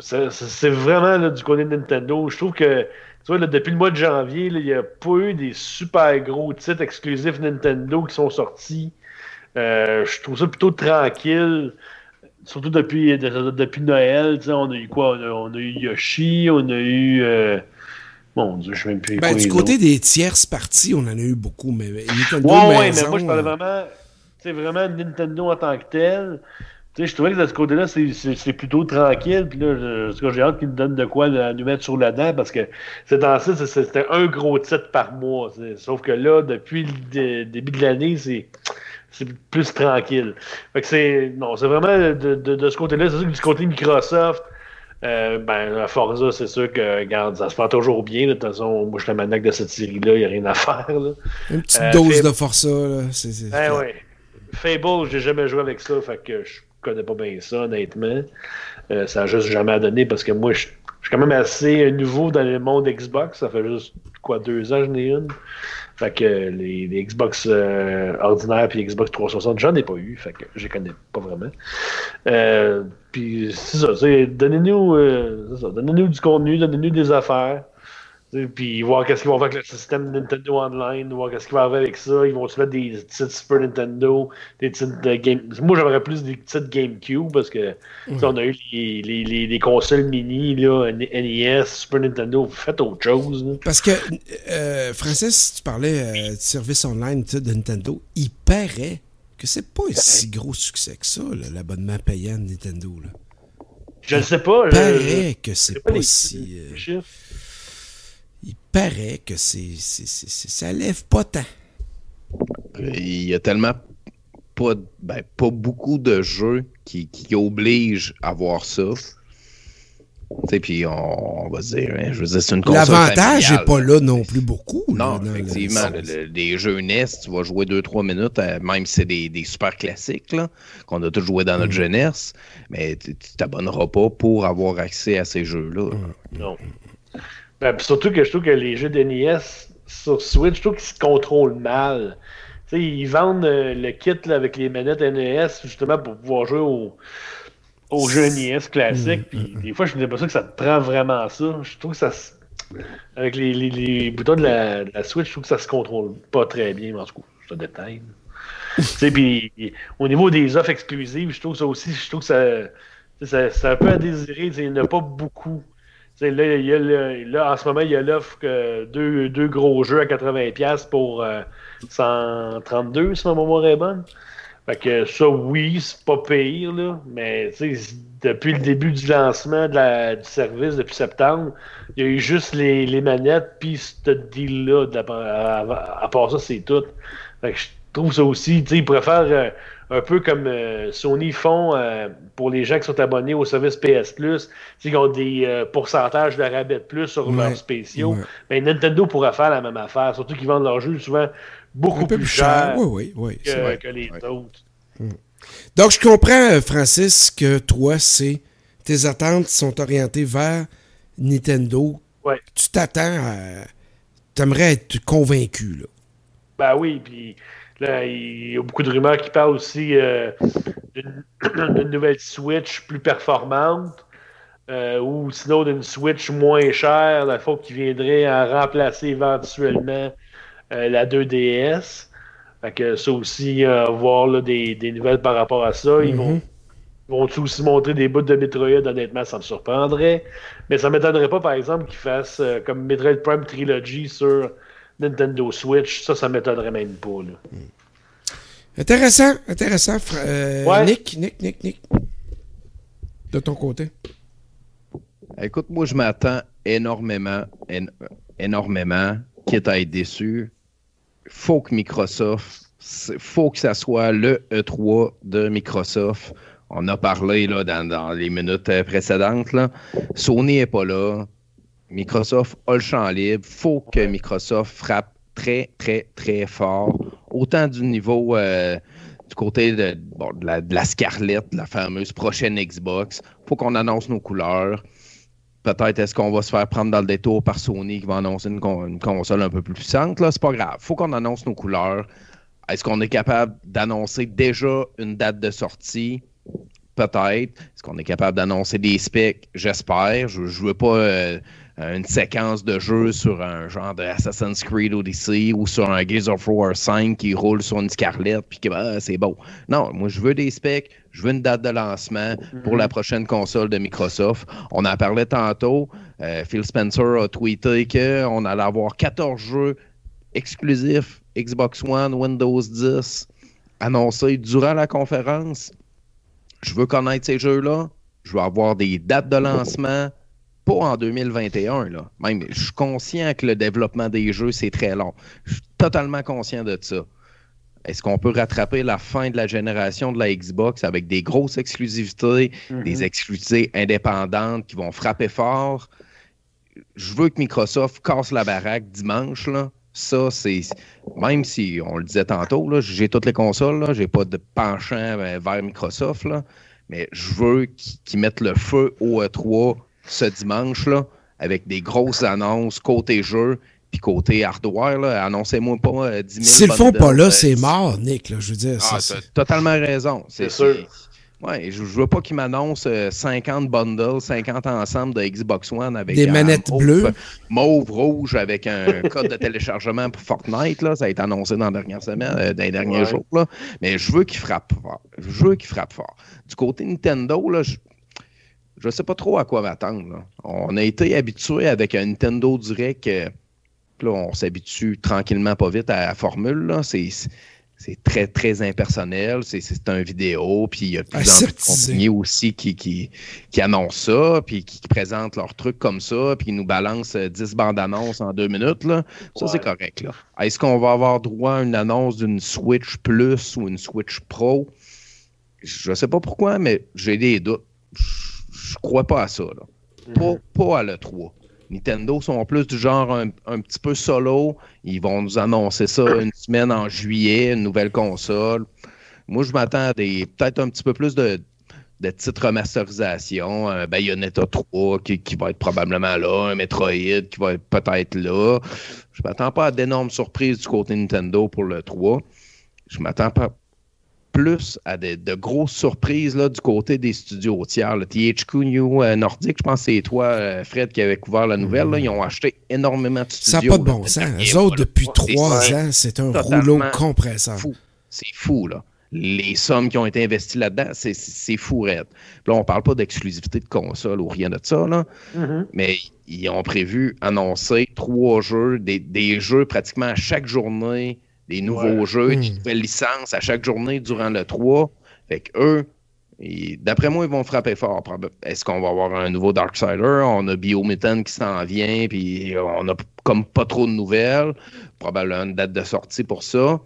Speaker 2: c'est vraiment du côté de Nintendo. Je trouve que tu vois, là, depuis le mois de janvier, il n'y a pas eu des super gros titres exclusifs Nintendo qui sont sortis. Euh, je trouve ça plutôt tranquille. Surtout depuis, de- depuis Noël. On a eu quoi? On a, on a eu Yoshi, on a eu. euh, Mon Dieu, je sais même plus.
Speaker 1: Ben, du côté
Speaker 2: autres.
Speaker 1: des tierces parties, on en a eu beaucoup, mais Nintendo
Speaker 2: Ouais, mais moi je parlais
Speaker 1: euh,
Speaker 2: vraiment. Sais, vraiment Nintendo en tant que tel. Sais, je trouvais que de ce côté-là, c'est- c'est c'est plutôt tranquille. Puis là, j'ai hâte qu'ils nous donnent de quoi nous mettre sur la dent parce que ces temps-ci, c'est- c'était un gros titre par mois. Sauf que là, depuis le dé- début de l'année, c'est c'est plus tranquille. Fait que c'est. Non, c'est vraiment de, de- de ce côté-là. C'est sûr que du côté Microsoft, euh, ben, la Forza, c'est sûr que, regarde, ça se passe toujours bien. De toute façon, moi, je suis le maniaque de cette série-là, il n'y a rien à faire. Là.
Speaker 1: Une petite
Speaker 2: Euh,
Speaker 1: dose de Forza, là. c'est- c'est-
Speaker 2: Ben ouais. Fable, j'ai jamais joué avec ça, fait que je connais pas bien ça, honnêtement. Euh, ça a juste jamais donné parce que moi, je je suis quand même assez nouveau dans le monde Xbox. Ça fait juste, quoi, deux ans j'en ai une. Fait que les, Xbox euh, ordinaires puis Xbox 360, j'en ai pas eu. Fait je les connais pas vraiment. Euh, puis c'est ça, donnez-nous donnez-nous du contenu, donnez-nous des affaires. Puis voir qu'est-ce qu'ils vont faire avec le système Nintendo Online, voir qu'est-ce qu'ils vont faire avec ça. Ils vont se mettre des titres Super Nintendo, des titres de Game. Moi, j'aimerais plus des titres GameCube parce que sais, on a eu les, les, les, les consoles mini, là, NES, Super Nintendo. Faites autre chose. là.
Speaker 1: Parce que, euh, Francis, tu parlais euh, de service online de Nintendo. Il paraît que c'est pas un si gros succès que ça, l'abonnement payant de Nintendo. Là.
Speaker 2: Je ne sais pas.
Speaker 1: Il paraît que
Speaker 2: je
Speaker 1: c'est
Speaker 2: pas
Speaker 1: pas si. euh. Il paraît que c'est, c'est, c'est- c'est- ça lève pas tant.
Speaker 3: Il y a tellement pas, ben, pas beaucoup de jeux qui, qui obligent à voir ça. Tu sais, puis on, on va se dire, hein, je veux dire, c'est une console
Speaker 1: L'avantage n'est pas là non plus beaucoup. là,
Speaker 3: Non,
Speaker 1: le-
Speaker 3: effectivement, le- le- des jeux NES, tu vas jouer 2-3 minutes, euh, même si c'est des, des super classiques là, qu'on a tous joué dans notre
Speaker 1: Mm.
Speaker 3: jeunesse, mais tu tu t'abonneras pas pour avoir accès à ces jeux-là.
Speaker 1: Mm.
Speaker 2: Non. Ben, surtout que je trouve que les jeux de NES sur Switch, je trouve qu'ils se contrôlent mal. ils vendent euh, le kit avec les manettes NES justement pour pouvoir jouer au, au jeu NES classique. Mm, puis mm, mm. des fois, je me dis pas ça que ça te prend vraiment ça. Je trouve que ça avec les, les, boutons de la, de la, Switch, je trouve que ça se contrôle pas très bien, mais en tout cas, je te détaille. puis au niveau des offres exclusives, je trouve ça aussi, je trouve que ça, c'est un peu à désirer. Il n'y en a pas beaucoup. Là, là, en ce moment, il y a l'offre que deux, deux, gros jeux à 80$ pour 132, euh, si ma mémoire est bonne. Fait que ça, oui, c'est pas pire, là, mais depuis le début du lancement du service, depuis septembre, il y a eu juste les, les manettes, puis ce deal-là. À, à, part ça, c'est tout. Fait que je trouve ça aussi, tu sais, ils préfèrent euh, un peu comme euh, Sony font euh, pour les gens qui sont abonnés au service PS Plus, ils ont des euh, pourcentages de rabais de plus sur leurs spéciaux. Mais Nintendo pourrait faire la même affaire, surtout qu'ils vendent leurs jeux souvent beaucoup plus, cher, que, les autres.
Speaker 1: Hmm. Donc, je comprends, Francis, que toi, c'est tes attentes sont orientées vers Nintendo. Tu t'attends à. Tu aimerais être convaincu, là.
Speaker 2: Ben oui, puis il y a beaucoup de rumeurs qui parlent aussi euh, d'une nouvelle Switch plus performante. Euh, ou sinon d'une Switch moins chère, la fois qui viendrait à remplacer éventuellement euh, la 2DS. Fait que ça aussi, voir des, nouvelles par rapport à ça. Ils vont, mm-hmm. vont aussi montrer des bouts de Metroid, honnêtement, ça me surprendrait. Mais ça ne m'étonnerait pas, par exemple, qu'ils fassent comme Metroid Prime Trilogy sur Nintendo Switch, ça, ça m'étonnerait même pas. Là.
Speaker 1: Intéressant, intéressant. Euh, Nick, Nick, Nick, Nick. De ton côté.
Speaker 3: Écoute, moi, je m'attends énormément, énormément, quitte à être déçu. Faut que Microsoft, faut que ça soit le E3 de Microsoft. On a parlé là, dans, les minutes précédentes. Là. Sony n'est pas là. Microsoft a le champ libre. faut que Microsoft frappe très, très, très fort. Autant du niveau euh, du côté de, la, de, la, Scarlett, la fameuse prochaine Xbox. faut qu'on annonce nos couleurs. Peut-être est-ce qu'on va se faire prendre dans le détour par Sony qui va annoncer une, console un peu plus puissante. Là, c'est pas grave. faut qu'on annonce nos couleurs. Est-ce qu'on est capable d'annoncer déjà une date de sortie? Peut-être. Est-ce qu'on est capable d'annoncer des specs? J'espère. Je ne veux pas euh, euh, une séquence de jeu sur un genre de Assassin's Creed Odyssey ou sur un Gears of War 5 qui roule sur une Scarlett puis que bah, c'est beau. Non, moi je veux des specs, je veux une date de lancement pour la prochaine console de Microsoft. On en parlait tantôt. Euh, Phil Spencer a tweeté qu'on allait avoir 14 jeux exclusifs Xbox One, Windows 10 annoncés durant la conférence. Je veux connaître ces jeux-là. Je veux avoir des dates de lancement pas en 2021. Là. Même, je suis conscient que le développement des jeux, c'est très long. Je suis totalement conscient de ça. Est-ce qu'on peut rattraper la fin de la génération de la Xbox avec des grosses exclusivités, mm-hmm. des exclusivités indépendantes qui vont frapper fort? Je veux que Microsoft casse la baraque dimanche. Là. Ça, c'est. Même si, on le disait tantôt, j'ai toutes les consoles, j'ai pas de penchant euh, vers Microsoft, là, mais je veux qu'ils mettent le feu au E3 ce dimanche-là avec des grosses annonces côté jeu puis côté hardware. Annoncez-moi pas 10 euh, 000
Speaker 1: S'ils le font pas là, c'est mort, Nick. je veux dire.
Speaker 3: Ah, totalement raison. C'est sûr. Ouais, je, ne veux pas qu'ils m'annoncent 50 euh, bundles, 50 ensembles de Xbox One avec
Speaker 1: des manettes bleues,
Speaker 3: mauve, rouge avec un code de téléchargement pour Fortnite. Là. Ça a été annoncé dans, la dernière semaine, euh, dans les derniers jours. Là. Mais je veux qu'ils frappent fort. Je veux qu'ils frappent fort. Du côté Nintendo, là, je, je ne sais pas trop à quoi m'attendre. On a été habitué avec un Nintendo Direct. Euh, là, on s'habitue tranquillement, pas vite à la formule. C'est très, très impersonnel. C'est un vidéo, puis il y a de plus en plus de compagnies aussi qui, qui, qui annoncent ça, puis qui, présentent leurs trucs comme ça, puis qui nous balancent 10 bandes annonces en deux minutes. Là. Ça, c'est correct. Est-ce qu'on va avoir droit à une annonce d'une Switch Plus ou une Switch Pro? Je ne sais pas pourquoi, mais j'ai des doutes je crois pas à ça. Mhm. pas, à l'E3. Nintendo sont plus du genre un, petit peu solo. Ils vont nous annoncer ça une semaine en juillet, une nouvelle console. Moi, je m'attends à des peut-être un petit peu plus de, de petites remasterisations. Un Bayonetta 3 qui, va être probablement là, un Metroid qui va être peut-être là. Je m'attends pas à d'énormes surprises du côté Nintendo pour le 3. je m'attends pas plus à de, grosses surprises là, du côté des studios tiers. Le THQ New euh, Nordic, je pense que c'est toi, euh, Fred, qui avait couvert la nouvelle. Ils ont acheté énormément de studios.
Speaker 1: Ça n'a pas de bon sens. Eux autres, depuis trois ans, c'est un rouleau compresseur.
Speaker 3: C'est fou, là les sommes qui ont été investies là-dedans, c'est fou raide. Puis là, on parle pas d'exclusivité de console ou rien de ça, là, mm-hmm. mais ils ont prévu annoncer trois jeux, des, des, jeux pratiquement à chaque journée, des nouveaux jeux, des hmm. nouvelles licences à chaque journée durant le 3. Fait que eux, d'après moi, ils vont frapper fort. Est-ce qu'on va avoir un nouveau Darksider? On a Biometan qui s'en vient, puis on a comme pas trop de nouvelles. Probablement une date de sortie pour ça.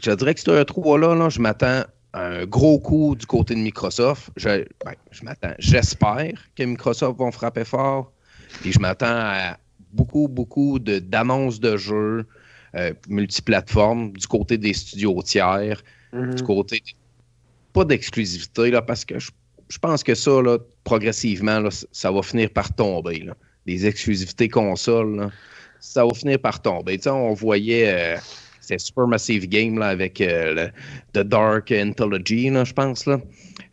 Speaker 3: Je dirais que c'est un 3 là, là je m'attends à un gros coup du côté de Microsoft. Je, ben, je m'attends, j'espère que Microsoft vont frapper fort. Puis je m'attends à beaucoup, beaucoup d'annonces de, jeux euh, multiplateformes du côté des studios tiers, mhm. du côté. Pas d'exclusivité, là, parce que je, pense que ça, là, progressivement, là, ça va finir par tomber. Là. Des exclusivités consoles, ça va finir par tomber. Tu sais, on voyait. Euh, c'est Supermassive Game là, avec euh, The Dark Anthology, je pense. Là.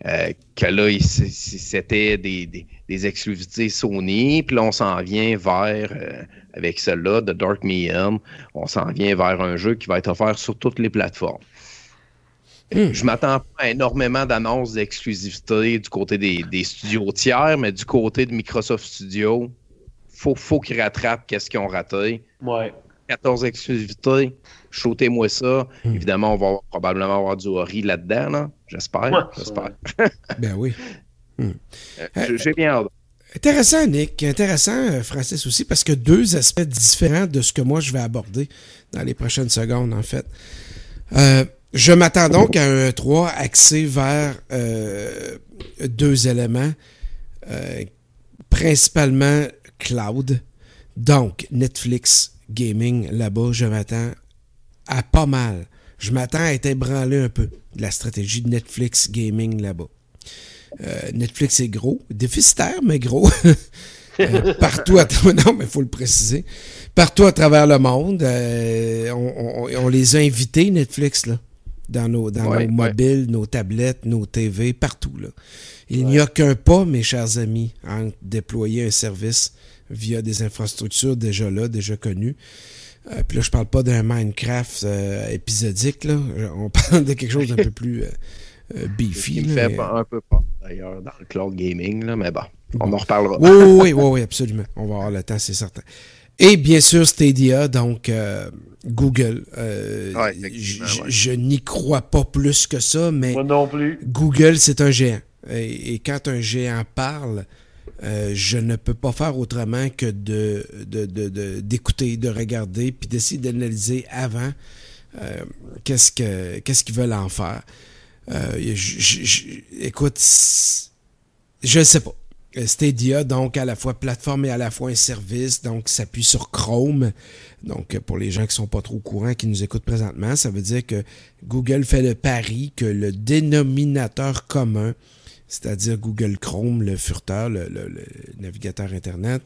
Speaker 3: Euh, que là, c'était des, des, exclusivités Sony. Puis là, on s'en vient vers, euh, avec celle-là, The Dark Medium, on s'en vient vers un jeu qui va être offert sur toutes les plateformes. Hmm. Je m'attends pas à énormément d'annonces d'exclusivité du côté des, des, studios tiers, mais du côté de Microsoft Studios, faut, faut qu'ils rattrapent qu'est-ce qu'ils ont raté.
Speaker 2: Ouais.
Speaker 3: 14 exclusivités. Shootez-moi ça. Hmm. Évidemment, on va probablement avoir du Ori là-dedans. J'espère. J'espère.
Speaker 1: ben oui.
Speaker 3: Hmm. Euh, j'ai bien hâte.
Speaker 1: Intéressant, Nick. Intéressant, euh, Francis aussi, parce que deux aspects différents de ce que moi je vais aborder dans les prochaines secondes, en fait. Euh, je m'attends donc à un 3 axé vers deux éléments, principalement cloud, donc Netflix gaming là-bas, je m'attends à pas mal. Je m'attends à être ébranlé un peu de la stratégie de Netflix gaming là-bas. Euh, Netflix est gros, déficitaire, mais gros. Euh, partout à non, mais il faut le préciser. Partout à travers le monde. Euh, on, les a invités, Netflix, là, dans nos, dans nos mobiles, nos tablettes, nos TV, partout. Là. Il n'y a qu'un pas, mes chers amis, à déployer un service via des infrastructures déjà là, déjà connues. Euh, puis là, je parle pas d'un Minecraft épisodique, là. On parle de quelque chose d'un peu plus beefy.
Speaker 3: Il fait un peu pas, d'ailleurs, dans le cloud gaming, là, mais bon, on en reparlera.
Speaker 1: Oui, oui, oui, absolument. On va avoir le temps, c'est certain. Et bien sûr, Stadia, donc Google. je n'y crois pas plus que ça, mais
Speaker 2: Moi non plus.
Speaker 1: Google, c'est un géant. et, quand un géant parle, euh, je ne peux pas faire autrement que de, d'écouter, de, regarder, puis d'essayer d'analyser avant euh, qu'est-ce, que, qu'est-ce qu'ils veulent en faire. Euh, écoute, je ne sais pas. Stadia, donc à la fois plateforme et à la fois un service, donc s'appuie sur Chrome. Donc pour les gens qui sont pas trop au courant, qui nous écoutent présentement, ça veut dire que Google fait le pari que le dénominateur commun c'est-à-dire Google Chrome, le furteur, le, navigateur Internet,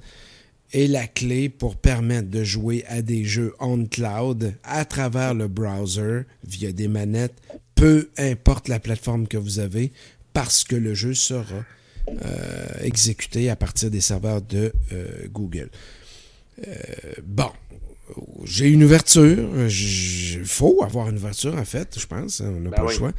Speaker 1: est la clé pour permettre de jouer à des jeux on cloud à travers le browser via des manettes, peu importe la plateforme que vous avez, parce que le jeu sera euh, exécuté à partir des serveurs de euh, Google. Euh, bon, j'ai une ouverture. Il faut avoir une ouverture, en fait, je pense. On n'a ben pas le choix.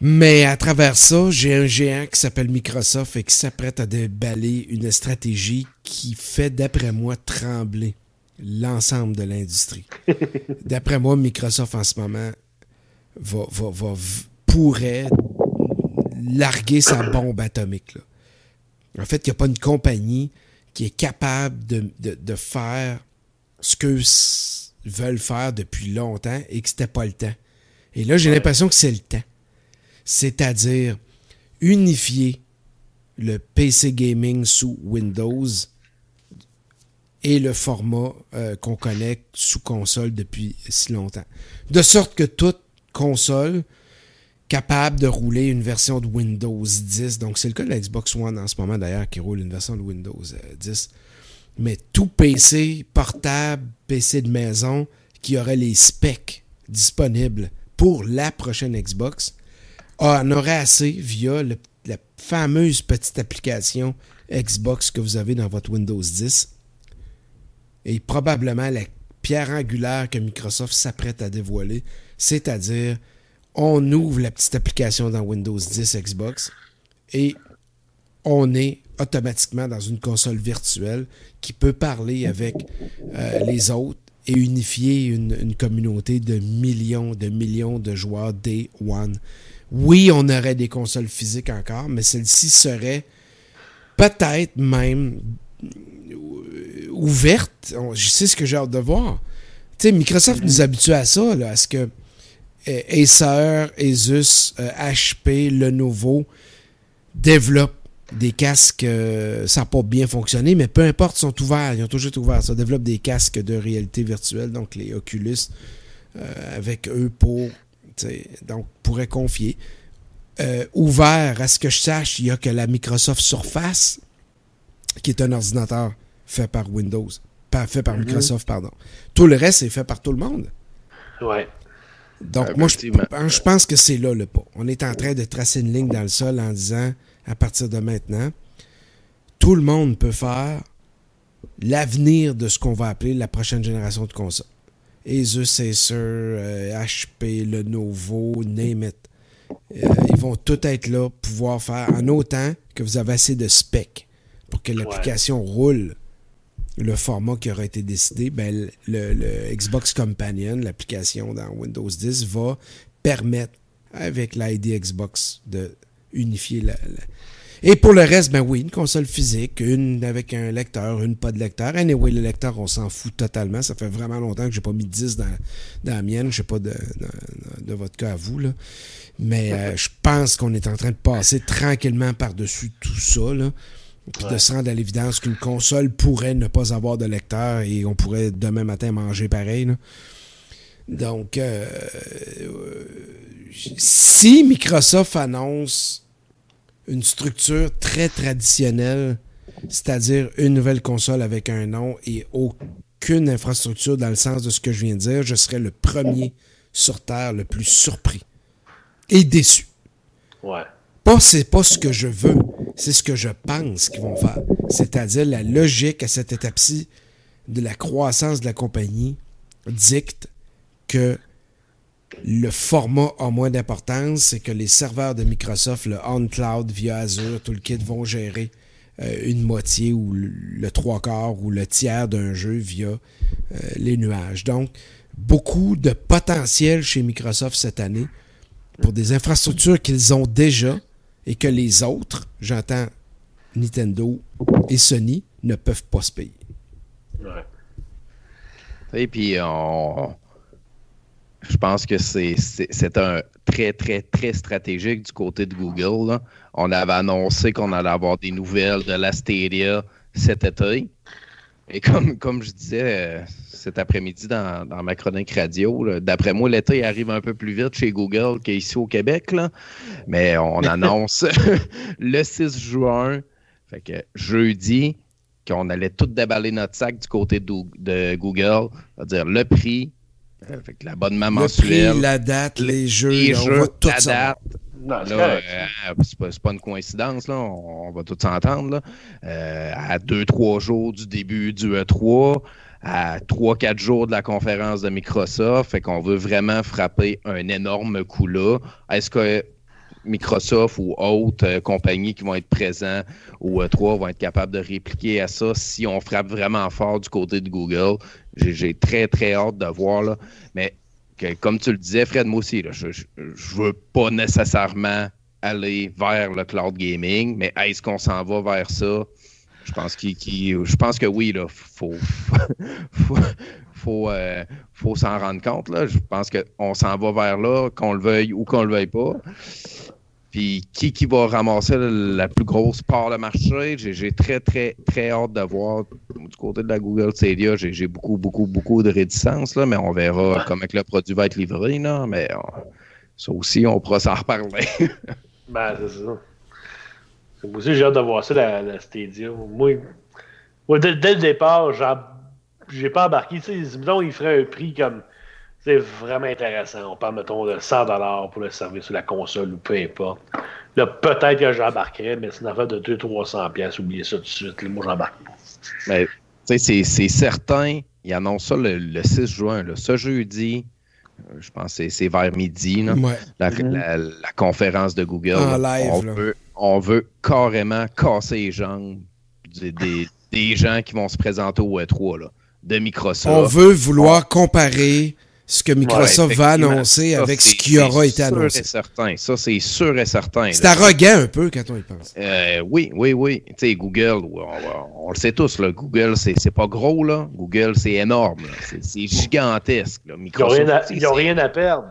Speaker 1: Mais à travers ça, j'ai un géant qui s'appelle Microsoft et qui s'apprête à déballer une stratégie qui fait, d'après moi, trembler l'ensemble de l'industrie. d'après moi, Microsoft en ce moment va, pourrait larguer sa bombe atomique. En fait, il n'y a pas une compagnie qui est capable de, de faire ce qu'eux veulent faire depuis longtemps et que c'était pas le temps. Et là, j'ai l'impression que c'est le temps c'est-à-dire unifier le PC gaming sous Windows et le format euh, qu'on connaît sous console depuis si longtemps. De sorte que toute console capable de rouler une version de Windows 10, donc c'est le cas de la Xbox One en ce moment d'ailleurs qui roule une version de Windows 10, euh, mais tout PC portable, PC de maison qui aurait les specs disponible pour la prochaine Xbox en aurait assez via la fameuse petite application Xbox que vous avez dans votre Windows 10 et probablement la pierre angulaire que Microsoft s'apprête à dévoiler, c'est-à-dire on ouvre la petite application dans Windows 10 Xbox et on est automatiquement dans une console virtuelle qui peut parler avec euh, les autres et unifier une, communauté de millions, de millions de joueurs Day One. Oui, on aurait des consoles physiques encore, mais celle-ci serait peut-être même euh, ouverte. Sais ce que j'ai hâte de voir. Tu Microsoft nous habitue à ça, à ce que Acer, Asus, HP, Lenovo développent des casques, euh, ça n'a pas bien fonctionné, mais peu importe, ils sont ouverts, ils ont toujours été ouverts. Ça développe des casques de réalité virtuelle, donc les Oculus, euh, avec eux pour, donc, pourrait confier. Euh, ouvert, à ce que je sache, il n'y a que la Microsoft Surface, qui est un ordinateur fait par Windows, pas fait par mhm. Microsoft, pardon. Tout le reste est fait par tout le monde.
Speaker 2: Ouais.
Speaker 1: Donc, moi, je, je pense que c'est là le pas. On est en train de tracer une ligne dans le sol en disant à partir de maintenant, tout le monde peut faire l'avenir de ce qu'on va appeler la prochaine génération de consoles. Asus, Acer, HP, Lenovo, name it. Euh, ils vont tout être là, pouvoir faire en autant que vous avez assez de specs pour que l'application roule le format qui aura été décidé, ben, le, Xbox Companion, l'application dans Windows 10, va permettre, avec l'ID Xbox, de unifier la, Et pour le reste, ben oui, une console physique, une avec un lecteur, une pas de lecteur. Anyway, le lecteur, on s'en fout totalement. Ça fait vraiment longtemps que j'ai pas mis 10 dans, dans la mienne. Je sais pas de, votre cas à vous, là. Mais euh, je pense qu'on est en train de passer tranquillement par-dessus tout ça, là. De se rendre à l'évidence qu'une console pourrait ne pas avoir de lecteur et on pourrait demain matin manger pareil. Donc, euh, si Microsoft annonce une structure très traditionnelle, c'est-à-dire une nouvelle console avec un nom et aucune infrastructure dans le sens de ce que je viens de dire, je serais le premier sur Terre le plus surpris et déçu.
Speaker 2: Ouais.
Speaker 1: Pas c'est pas ce que je veux, c'est ce que je pense qu'ils vont faire. C'est-à-dire la logique à cette étape-ci de la croissance de la compagnie dicte que le format a moins d'importance, c'est que les serveurs de Microsoft, le on-cloud via Azure, tout le kit vont gérer euh, une moitié ou le, trois quarts ou le tiers d'un jeu via euh, les nuages. Donc, beaucoup de potentiel chez Microsoft cette année pour des infrastructures qu'ils ont déjà et que les autres, j'entends Nintendo et Sony, ne peuvent pas se payer.
Speaker 3: Et puis, je pense que c'est un très, très, très stratégique du côté de Google. On avait annoncé qu'on allait avoir des nouvelles de la Stadia cet été. Et comme, comme je disais euh, cet après-midi dans, ma chronique radio, d'après moi, l'été arrive un peu plus vite chez Google qu'ici au Québec. Mais on annonce le 6 juin, fait que jeudi, qu'on allait tout déballer notre sac du côté de, de Google, c'est-à-dire le prix, euh, l'abonnement mensuel.
Speaker 1: la date, les jeux, les on va tout la date.
Speaker 3: Euh, c'est pas, pas, une coïncidence, là. On, va tout s'entendre. Euh, à 2-3 jours du début du E3, à 3-4 jours de la conférence de Microsoft, fait qu'on veut vraiment frapper un énorme coup là. Est-ce que Microsoft ou autres compagnies qui vont être présents au E3 vont être capables de répliquer à ça? Si on frappe vraiment fort du côté de Google? J'ai très, très hâte de voir. Là. Mais comme tu le disais, Fred, moi aussi, je veux pas nécessairement aller vers le cloud gaming, mais est-ce qu'on s'en va vers ça? Je pense, pense que oui, il faut, euh, faut, s'en rendre compte. Là. Je pense qu'on s'en va vers là, qu'on le veuille ou qu'on le veuille pas. Puis qui, qui va ramasser la plus grosse part de marché? J'ai très, très, très hâte de voir du côté de la Google Stadia. J'ai beaucoup, beaucoup, beaucoup de réticence, là, mais on verra comment le produit va être livré. Là, mais ça aussi, on pourra s'en reparler.
Speaker 2: ben, c'est ça. Moi aussi, j'ai hâte de voir ça, la, Stadia. Moi, dès, le départ, j'ai pas embarqué. Sais, il ferait un prix comme c'est vraiment intéressant. On parle, mettons, de 100$ pour le service sur la console ou peu importe. Là, peut-être que j'embarquerais, mais c'est une affaire de 200-300$. Oubliez ça tout de suite. Moi, j'embarque pas.
Speaker 3: Mais, tu sais, c'est certain. Ils annoncent ça le, le 6 juin. Là. Ce jeudi, euh, je pense que c'est vers midi, là,
Speaker 1: Ouais.
Speaker 3: la, la- la conférence de Google.
Speaker 1: En
Speaker 3: là.
Speaker 1: live,
Speaker 3: on,
Speaker 1: là.
Speaker 3: veut, on veut carrément casser les jambes des, des- des gens qui vont se présenter au E3, là, de Microsoft.
Speaker 1: On veut vouloir comparer ce que Microsoft va annoncer
Speaker 3: Ça,
Speaker 1: avec ce qui aura
Speaker 3: c'est
Speaker 1: été
Speaker 3: sûr
Speaker 1: annoncé.
Speaker 3: et certain. Ça, c'est sûr et certain.
Speaker 1: C'est arrogant un peu quand on y pense.
Speaker 3: Euh, oui, oui, oui. Tu sais, Google, on, le sait tous, là, Google, c'est pas gros, là. Google, c'est énorme. C'est gigantesque. là.
Speaker 2: Ils n'ont
Speaker 3: Microsoft,
Speaker 2: rien, à-
Speaker 3: aussi,
Speaker 2: ils ont
Speaker 3: c'est-
Speaker 2: rien à perdre.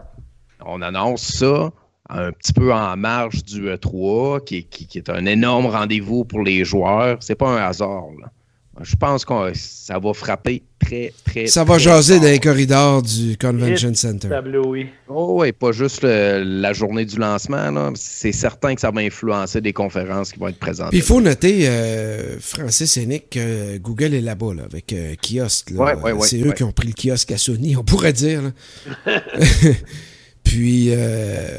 Speaker 3: on annonce ça un petit peu en marge du E3, qui, est- qui- qui est un énorme rendez-vous pour les joueurs. C'est pas un hasard. là. Je pense que ça va frapper très, très.
Speaker 1: Ça va
Speaker 3: très
Speaker 1: jaser
Speaker 3: fort.
Speaker 1: dans les corridors du Convention Center.
Speaker 2: Tableau, oui.
Speaker 3: Oh, oui, pas juste le- la journée du lancement. là. C'est certain que ça va influencer des conférences qui vont être présentées.
Speaker 1: Puis il faut noter, euh, Francis et Nick, que Google est là-bas, là, avec euh, kiosque. là.
Speaker 3: Ouais, ouais, ouais,
Speaker 1: C'est eux
Speaker 3: ouais.
Speaker 1: qui ont pris le kiosque à Sony, on pourrait dire. là. Puis, euh,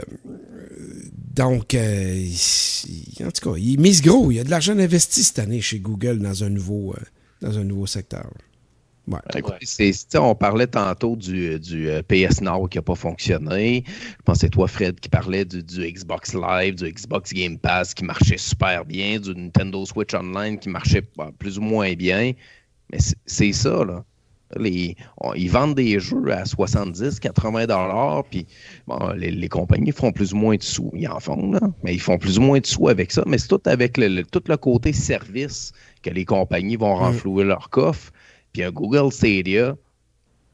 Speaker 1: donc, euh, il- en tout cas, ils misent gros. Il y a de l'argent investi cette année chez Google dans un nouveau, euh, dans un nouveau secteur. Ouais.
Speaker 3: Écoute,
Speaker 2: Ouais.
Speaker 3: c'est- tu sais, on parlait tantôt du, euh, PS Now qui n'a pas fonctionné. Je pense que c'est toi, Fred, qui parlait du, Xbox Live, du Xbox Game Pass qui marchait super bien, du Nintendo Switch Online qui marchait bah, plus ou moins bien. Mais c'est ça, là. Les, on- ils vendent des jeux à 70, 80 dollars, puis bon, les, les compagnies font plus ou moins de sous. Ils en font, là, mais ils font plus ou moins de sous avec ça. Mais c'est tout avec le, le- tout le côté service que les compagnies vont renflouer leur coffre. Puis un Google Stadia,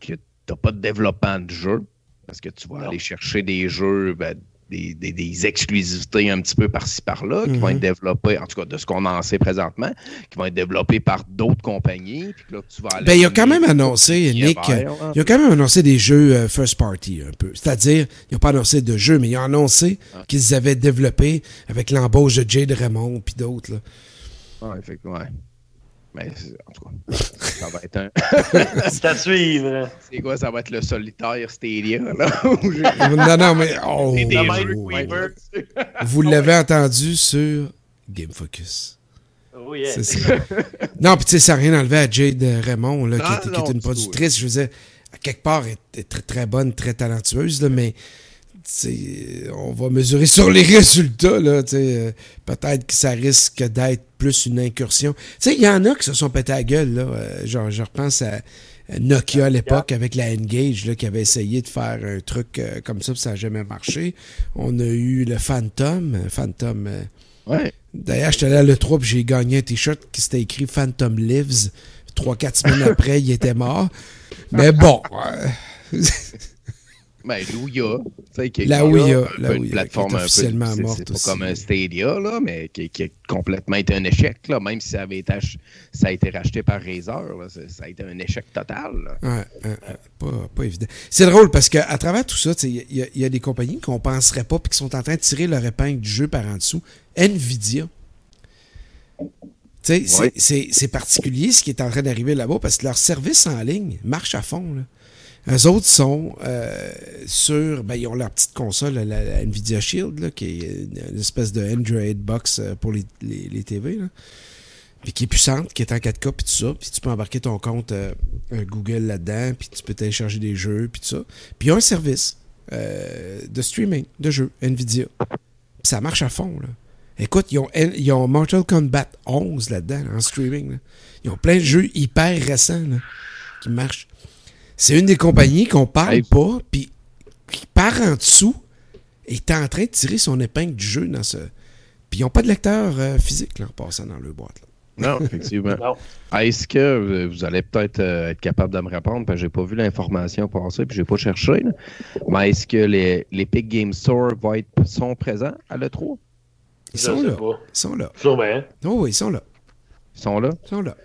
Speaker 3: que tu n'as pas de développement de jeu, parce que tu vas
Speaker 2: Non.
Speaker 3: aller chercher des jeux, ben, des, des- des exclusivités un petit peu par-ci par-là, qui vont
Speaker 1: Mhm.
Speaker 3: être développées, en tout cas de ce qu'on en sait présentement, qui vont être développées par d'autres compagnies. Puis que là, tu vas aller
Speaker 1: Ben, il a quand même annoncé, Nick,
Speaker 3: là.
Speaker 1: il a quand même annoncé des jeux euh, first party un peu. C'est-à-dire, ils n'ont pas annoncé de jeux, mais ils ont annoncé
Speaker 3: Ah.
Speaker 1: qu'ils avaient développé avec l'embauche de Jade Raymond puis d'autres.
Speaker 3: Ouais, effectivement, ouais. Mais c'est- en tout cas, ça va être un.
Speaker 2: C'est à suivre.
Speaker 3: C'est quoi, ça va être le solitaire Stadia, là?
Speaker 1: non, non, mais oh, vous l'avez entendu sur Game Focus.
Speaker 2: Oh, yeah.
Speaker 1: C'est ça. non, puis tu sais, ça n'a rien enlevé à Jade Raymond, là, qui,
Speaker 3: Non,
Speaker 1: est, qui
Speaker 3: non,
Speaker 1: est une productrice. Je veux dire, à quelque part, elle est très, très bonne, très talentueuse, là, mais on va mesurer sur les résultats. Là, euh, Peut-être que ça risque d'être plus une incursion. Il y en a qui se sont pété la gueule. Là, euh, genre, je repense à Nokia à l'époque avec la Engage là, qui avait essayé de faire un truc euh, comme ça, puis ça n'a jamais marché. On a eu le Phantom. Phantom.
Speaker 3: Ouais.
Speaker 1: D'ailleurs, j'étais allé à l'E3 puis j'ai gagné un t-shirt qui s'était écrit Phantom Lives. Trois, quatre semaines après, il était mort. Mais bon.
Speaker 3: Ben,
Speaker 1: La
Speaker 3: un
Speaker 1: la
Speaker 3: une plateforme
Speaker 1: est
Speaker 3: un peu.
Speaker 1: officiellement morte
Speaker 3: C'est pas comme un Stadia, là, mais qui, qui a complètement été un échec, là, même si ça avait été, ach- ça a été racheté par Razer. Là, ça, a été un échec total.
Speaker 1: Ouais, pas, pas évident. C'est drôle parce qu'à travers tout ça, il y, a- il y a des compagnies qu'on penserait pas puis qui sont en train de tirer leur épingle du jeu par en dessous. Nvidia. C'est-
Speaker 3: Ouais.
Speaker 1: c'est c'est particulier ce qui est en train d'arriver là-bas parce que leur service en ligne marche à fond. Là. Eux autres sont euh, sur. Ben, ils ont leur petite console, la, Nvidia Shield, là, qui est une, espèce de Android box euh, pour les, les, TV. Là. Puis qui est puissante, qui est en 4K, puis tout ça. Puis tu peux embarquer ton compte euh, euh, Google là-dedans, puis tu peux télécharger des jeux, puis tout ça. Puis il y a un service euh, de streaming de jeux, Nvidia. Puis ça marche à fond, là. Écoute, ils ont, ils ont Mortal Kombat 11 là-dedans, là, en streaming. là. Ils ont plein de jeux hyper récents là, qui marchent. C'est une des compagnies qu'on parle
Speaker 3: Hey.
Speaker 1: pas, puis qui part en dessous et est en train de tirer son épingle du jeu dans ce. Puis ils n'ont pas de lecteur euh, physique là, en passant dans leur boîte. Là.
Speaker 3: Non, effectivement.
Speaker 2: Non.
Speaker 3: Est-ce que vous allez peut-être euh, être capable de me répondre, parce que j'ai pas vu l'information passer, puis j'ai pas cherché. là. Mais est-ce que les, les Epic Game Store vont être, sont présents à l'E3?
Speaker 1: Ils sont là.
Speaker 2: pas.
Speaker 1: Ils sont là.
Speaker 2: Sûrement.
Speaker 1: Oh oui, ils sont là.
Speaker 3: Ils sont là?
Speaker 1: Ils sont là.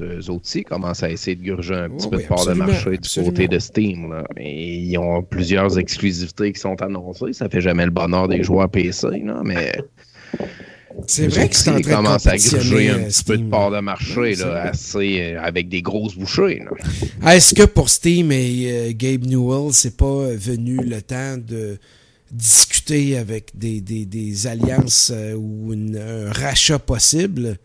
Speaker 3: Eux autres aussi commencent à essayer de gurger un petit
Speaker 1: Oui,
Speaker 3: peu
Speaker 1: oui,
Speaker 3: de part de marché du côté de Steam. Là. Ils ont plusieurs exclusivités qui sont annoncées. Ça fait jamais le bonheur des joueurs PC, là, mais
Speaker 1: C'est vrai que c'est en train de
Speaker 3: commence à gruger un
Speaker 1: compétitionner,
Speaker 3: petit peu de part de marché, là, assez, euh, avec des grosses bouchées.
Speaker 1: Est-ce que pour Steam et euh, Gabe Newell, c'est pas venu le temps de discuter avec des, des, des alliances euh, ou une- un rachat possible?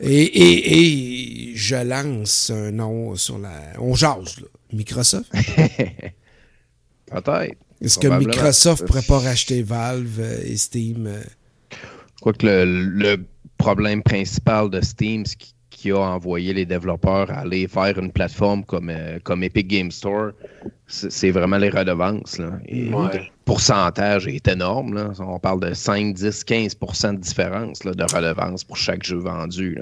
Speaker 1: Et, et, et je lance un nom sur la. On jase, là. Microsoft?
Speaker 3: Peut-être.
Speaker 1: Est-ce que. Microsoft pourrait pas racheter Valve euh, et Steam? euh?
Speaker 3: Je crois que le, le problème principal de Steam, c'est qui, qui a envoyé les développeurs à aller faire une plateforme comme, euh, comme Epic Game Store, c'est vraiment les redevances. Là. Et
Speaker 2: Ouais.
Speaker 3: Le pourcentage est énorme. Là. On parle de 5, 10, 15% de différence là, de redevances pour chaque jeu vendu.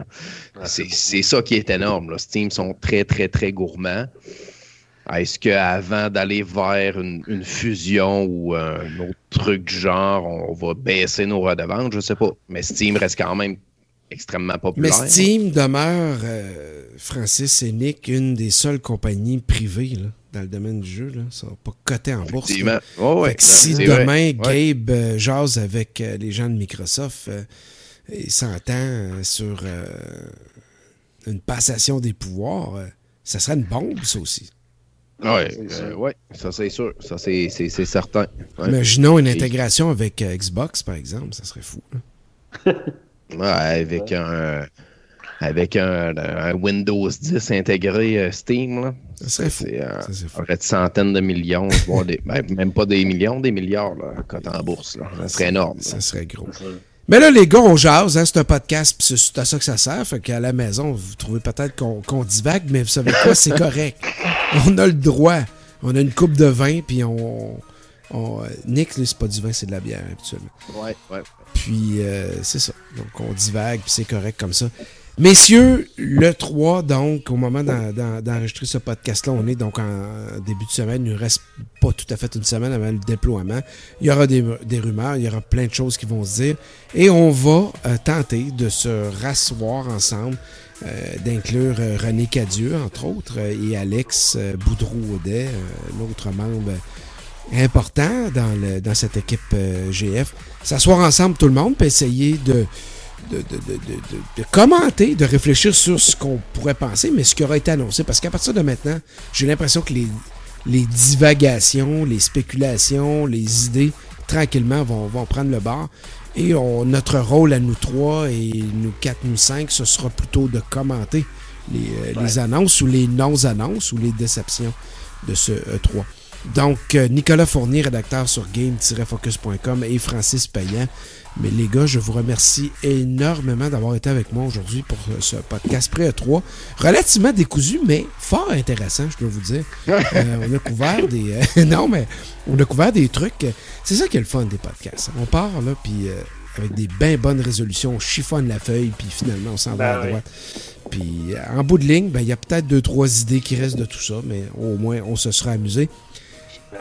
Speaker 3: C'est ça qui est énorme. Là. Steam sont très, très, très gourmands. Est-ce qu'avant d'aller vers une, une fusion ou un autre truc du genre, on va baisser nos redevances? Je sais pas. Mais Steam reste quand même extrêmement
Speaker 1: Mais
Speaker 3: populaire.
Speaker 1: Steam demeure, euh, Francis et Nick, une des seules compagnies privées là, dans le domaine du jeu. Là. Ça va pas coter en bourse.
Speaker 3: Ouais,
Speaker 1: si
Speaker 3: vrai.
Speaker 1: demain,
Speaker 3: Ouais.
Speaker 1: Gabe euh, jase avec euh, les gens de Microsoft euh, et s'entend euh, sur euh, une passation des pouvoirs, euh, ça serait une bombe, ça aussi.
Speaker 3: Ouais,
Speaker 2: C'est
Speaker 3: euh, ouais, ça c'est sûr. Ça c'est c'est- c'est certain. Ouais.
Speaker 1: Imaginons une intégration avec euh, Xbox, par exemple, ça serait fou.
Speaker 3: Ouais, avec un avec un, un Windows 10 intégré euh, Steam, là.
Speaker 1: Ça serait fou.
Speaker 3: C'est, euh,
Speaker 1: Ça serait fou.
Speaker 3: aurait de centaines de millions, voire des, même pas des millions, des milliards, là, cote en bourse. Là. Ça serait énorme.
Speaker 1: Ça
Speaker 3: là.
Speaker 1: serait gros. Mais là, les gars, on jase, hein, c'est un podcast, puis c'est c'est à ça que ça sert. Fait qu'à la maison, vous trouvez peut-être qu'on qu'on divague, mais vous savez quoi, c'est correct. On a le droit. On a une coupe de vin, puis on. On euh, Nick, lui, c'est pas du vin, c'est de la bière, habituellement.
Speaker 3: Ouais, ouais.
Speaker 1: Puis, euh, c'est ça. Donc, on divague, puis c'est correct comme ça. Messieurs, le 3, donc, au moment d'en- d'en- d'enregistrer ce podcast-là, on est donc en début de semaine. Il ne reste pas tout à fait une semaine avant le déploiement. Il y aura des, des rumeurs, il y aura plein de choses qui vont se dire. Et on va euh, tenter de se rasseoir ensemble, euh, d'inclure René Cadieux, entre autres, et Alex Boudreau-Audet, l'autre membre important dans, le, dans cette équipe euh, GF. S'asseoir ensemble tout le monde, puis essayer de, de, de, de, de- de- de commenter, de réfléchir sur ce qu'on pourrait penser, mais ce qui aura été annoncé. Parce qu'à partir de maintenant, j'ai l'impression que les, les divagations, les spéculations, les idées, tranquillement, vont, vont prendre le bord. Et on- notre rôle à nous trois et nous quatre, nous cinq, ce sera plutôt de commenter les, euh, les annonces ou les non-annonces ou les déceptions de ce E3. Donc, euh, Nicolas Fournier, rédacteur sur game-focus.com et Francis Payan. Mais les gars, je vous remercie énormément d'avoir été avec moi aujourd'hui pour euh, ce podcast pré E3. Relativement décousu, mais fort intéressant, je dois vous dire. Euh, on a couvert des... euh, non, mais on a couvert des trucs. C'est ça qui est le fun des podcasts. On part, là, puis... euh, avec des bien bonnes résolutions, on chiffonne la feuille, puis finalement, on s'en va
Speaker 2: Ben
Speaker 1: à
Speaker 2: oui.
Speaker 1: droite. Puis en bout de ligne, ben, il y a peut-être deux, trois idées qui restent de tout ça, mais au moins, on se sera amusé.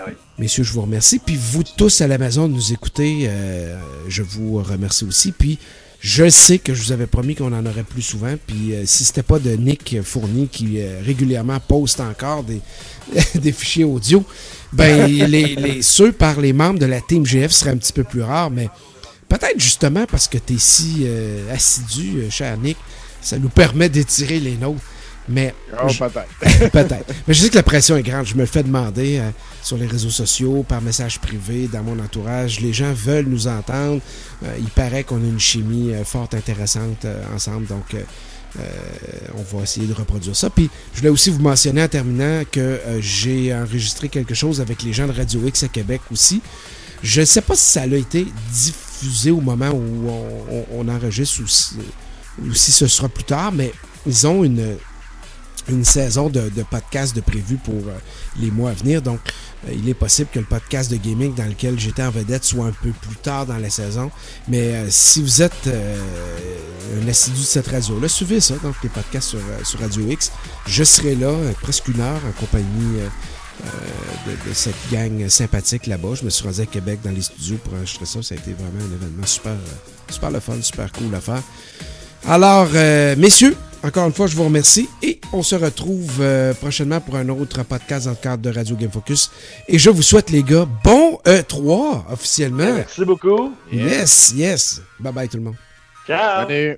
Speaker 2: Oui.
Speaker 1: Messieurs, je vous remercie. Puis vous tous à la maison de nous écouter, euh, je vous remercie aussi. Puis je sais que je vous avais promis qu'on en aurait plus souvent. Puis euh, si c'était pas de Nick Fournier qui euh, régulièrement poste encore des, des fichiers audio, ben les, les- ceux par les membres de la Team GF seraient un petit peu plus rares. Mais peut-être justement parce que tu es si euh, assidu, cher Nick, ça nous permet d'étirer les nôtres. Mais
Speaker 3: Oh, peut-être.
Speaker 1: Peut-être. Mais je sais que la pression est grande. Je me le fais demander euh, sur les réseaux sociaux, par message privé, dans mon entourage. Les gens veulent nous entendre. Euh, il paraît qu'on a une chimie euh, fort intéressante euh, ensemble. Donc, on va essayer de reproduire ça. Puis, je voulais aussi vous mentionner en terminant que j'ai enregistré quelque chose avec les gens de Radio X à Québec aussi. Je ne sais pas si ça a été diffusé au moment où on, on- on enregistre ou si, ou si ce sera plus tard, mais ils ont une, une saison de, de podcast de prévu pour euh, les mois à venir. Donc, euh, il est possible que le podcast de gaming dans lequel j'étais en vedette soit un peu plus tard dans la saison. Mais euh, si vous êtes euh, un assidu de cette radio-là, suivez ça, donc les podcasts sur, sur Radio X. Je serai là presque une heure en compagnie de, de cette gang sympathique là-bas. Je me suis rendu à Québec dans les studios pour enregistrer ça. Ça a été vraiment un événement super, super le fun, super cool à faire. Alors, messieurs, encore une fois, je vous remercie et on se retrouve euh, prochainement pour un autre podcast dans le cadre de Radio Game Focus. Et je vous souhaite, les gars, bon E3 officiellement.
Speaker 2: Merci beaucoup.
Speaker 1: Yes, yes. Bye bye tout le monde.
Speaker 2: Ciao!
Speaker 3: Salut.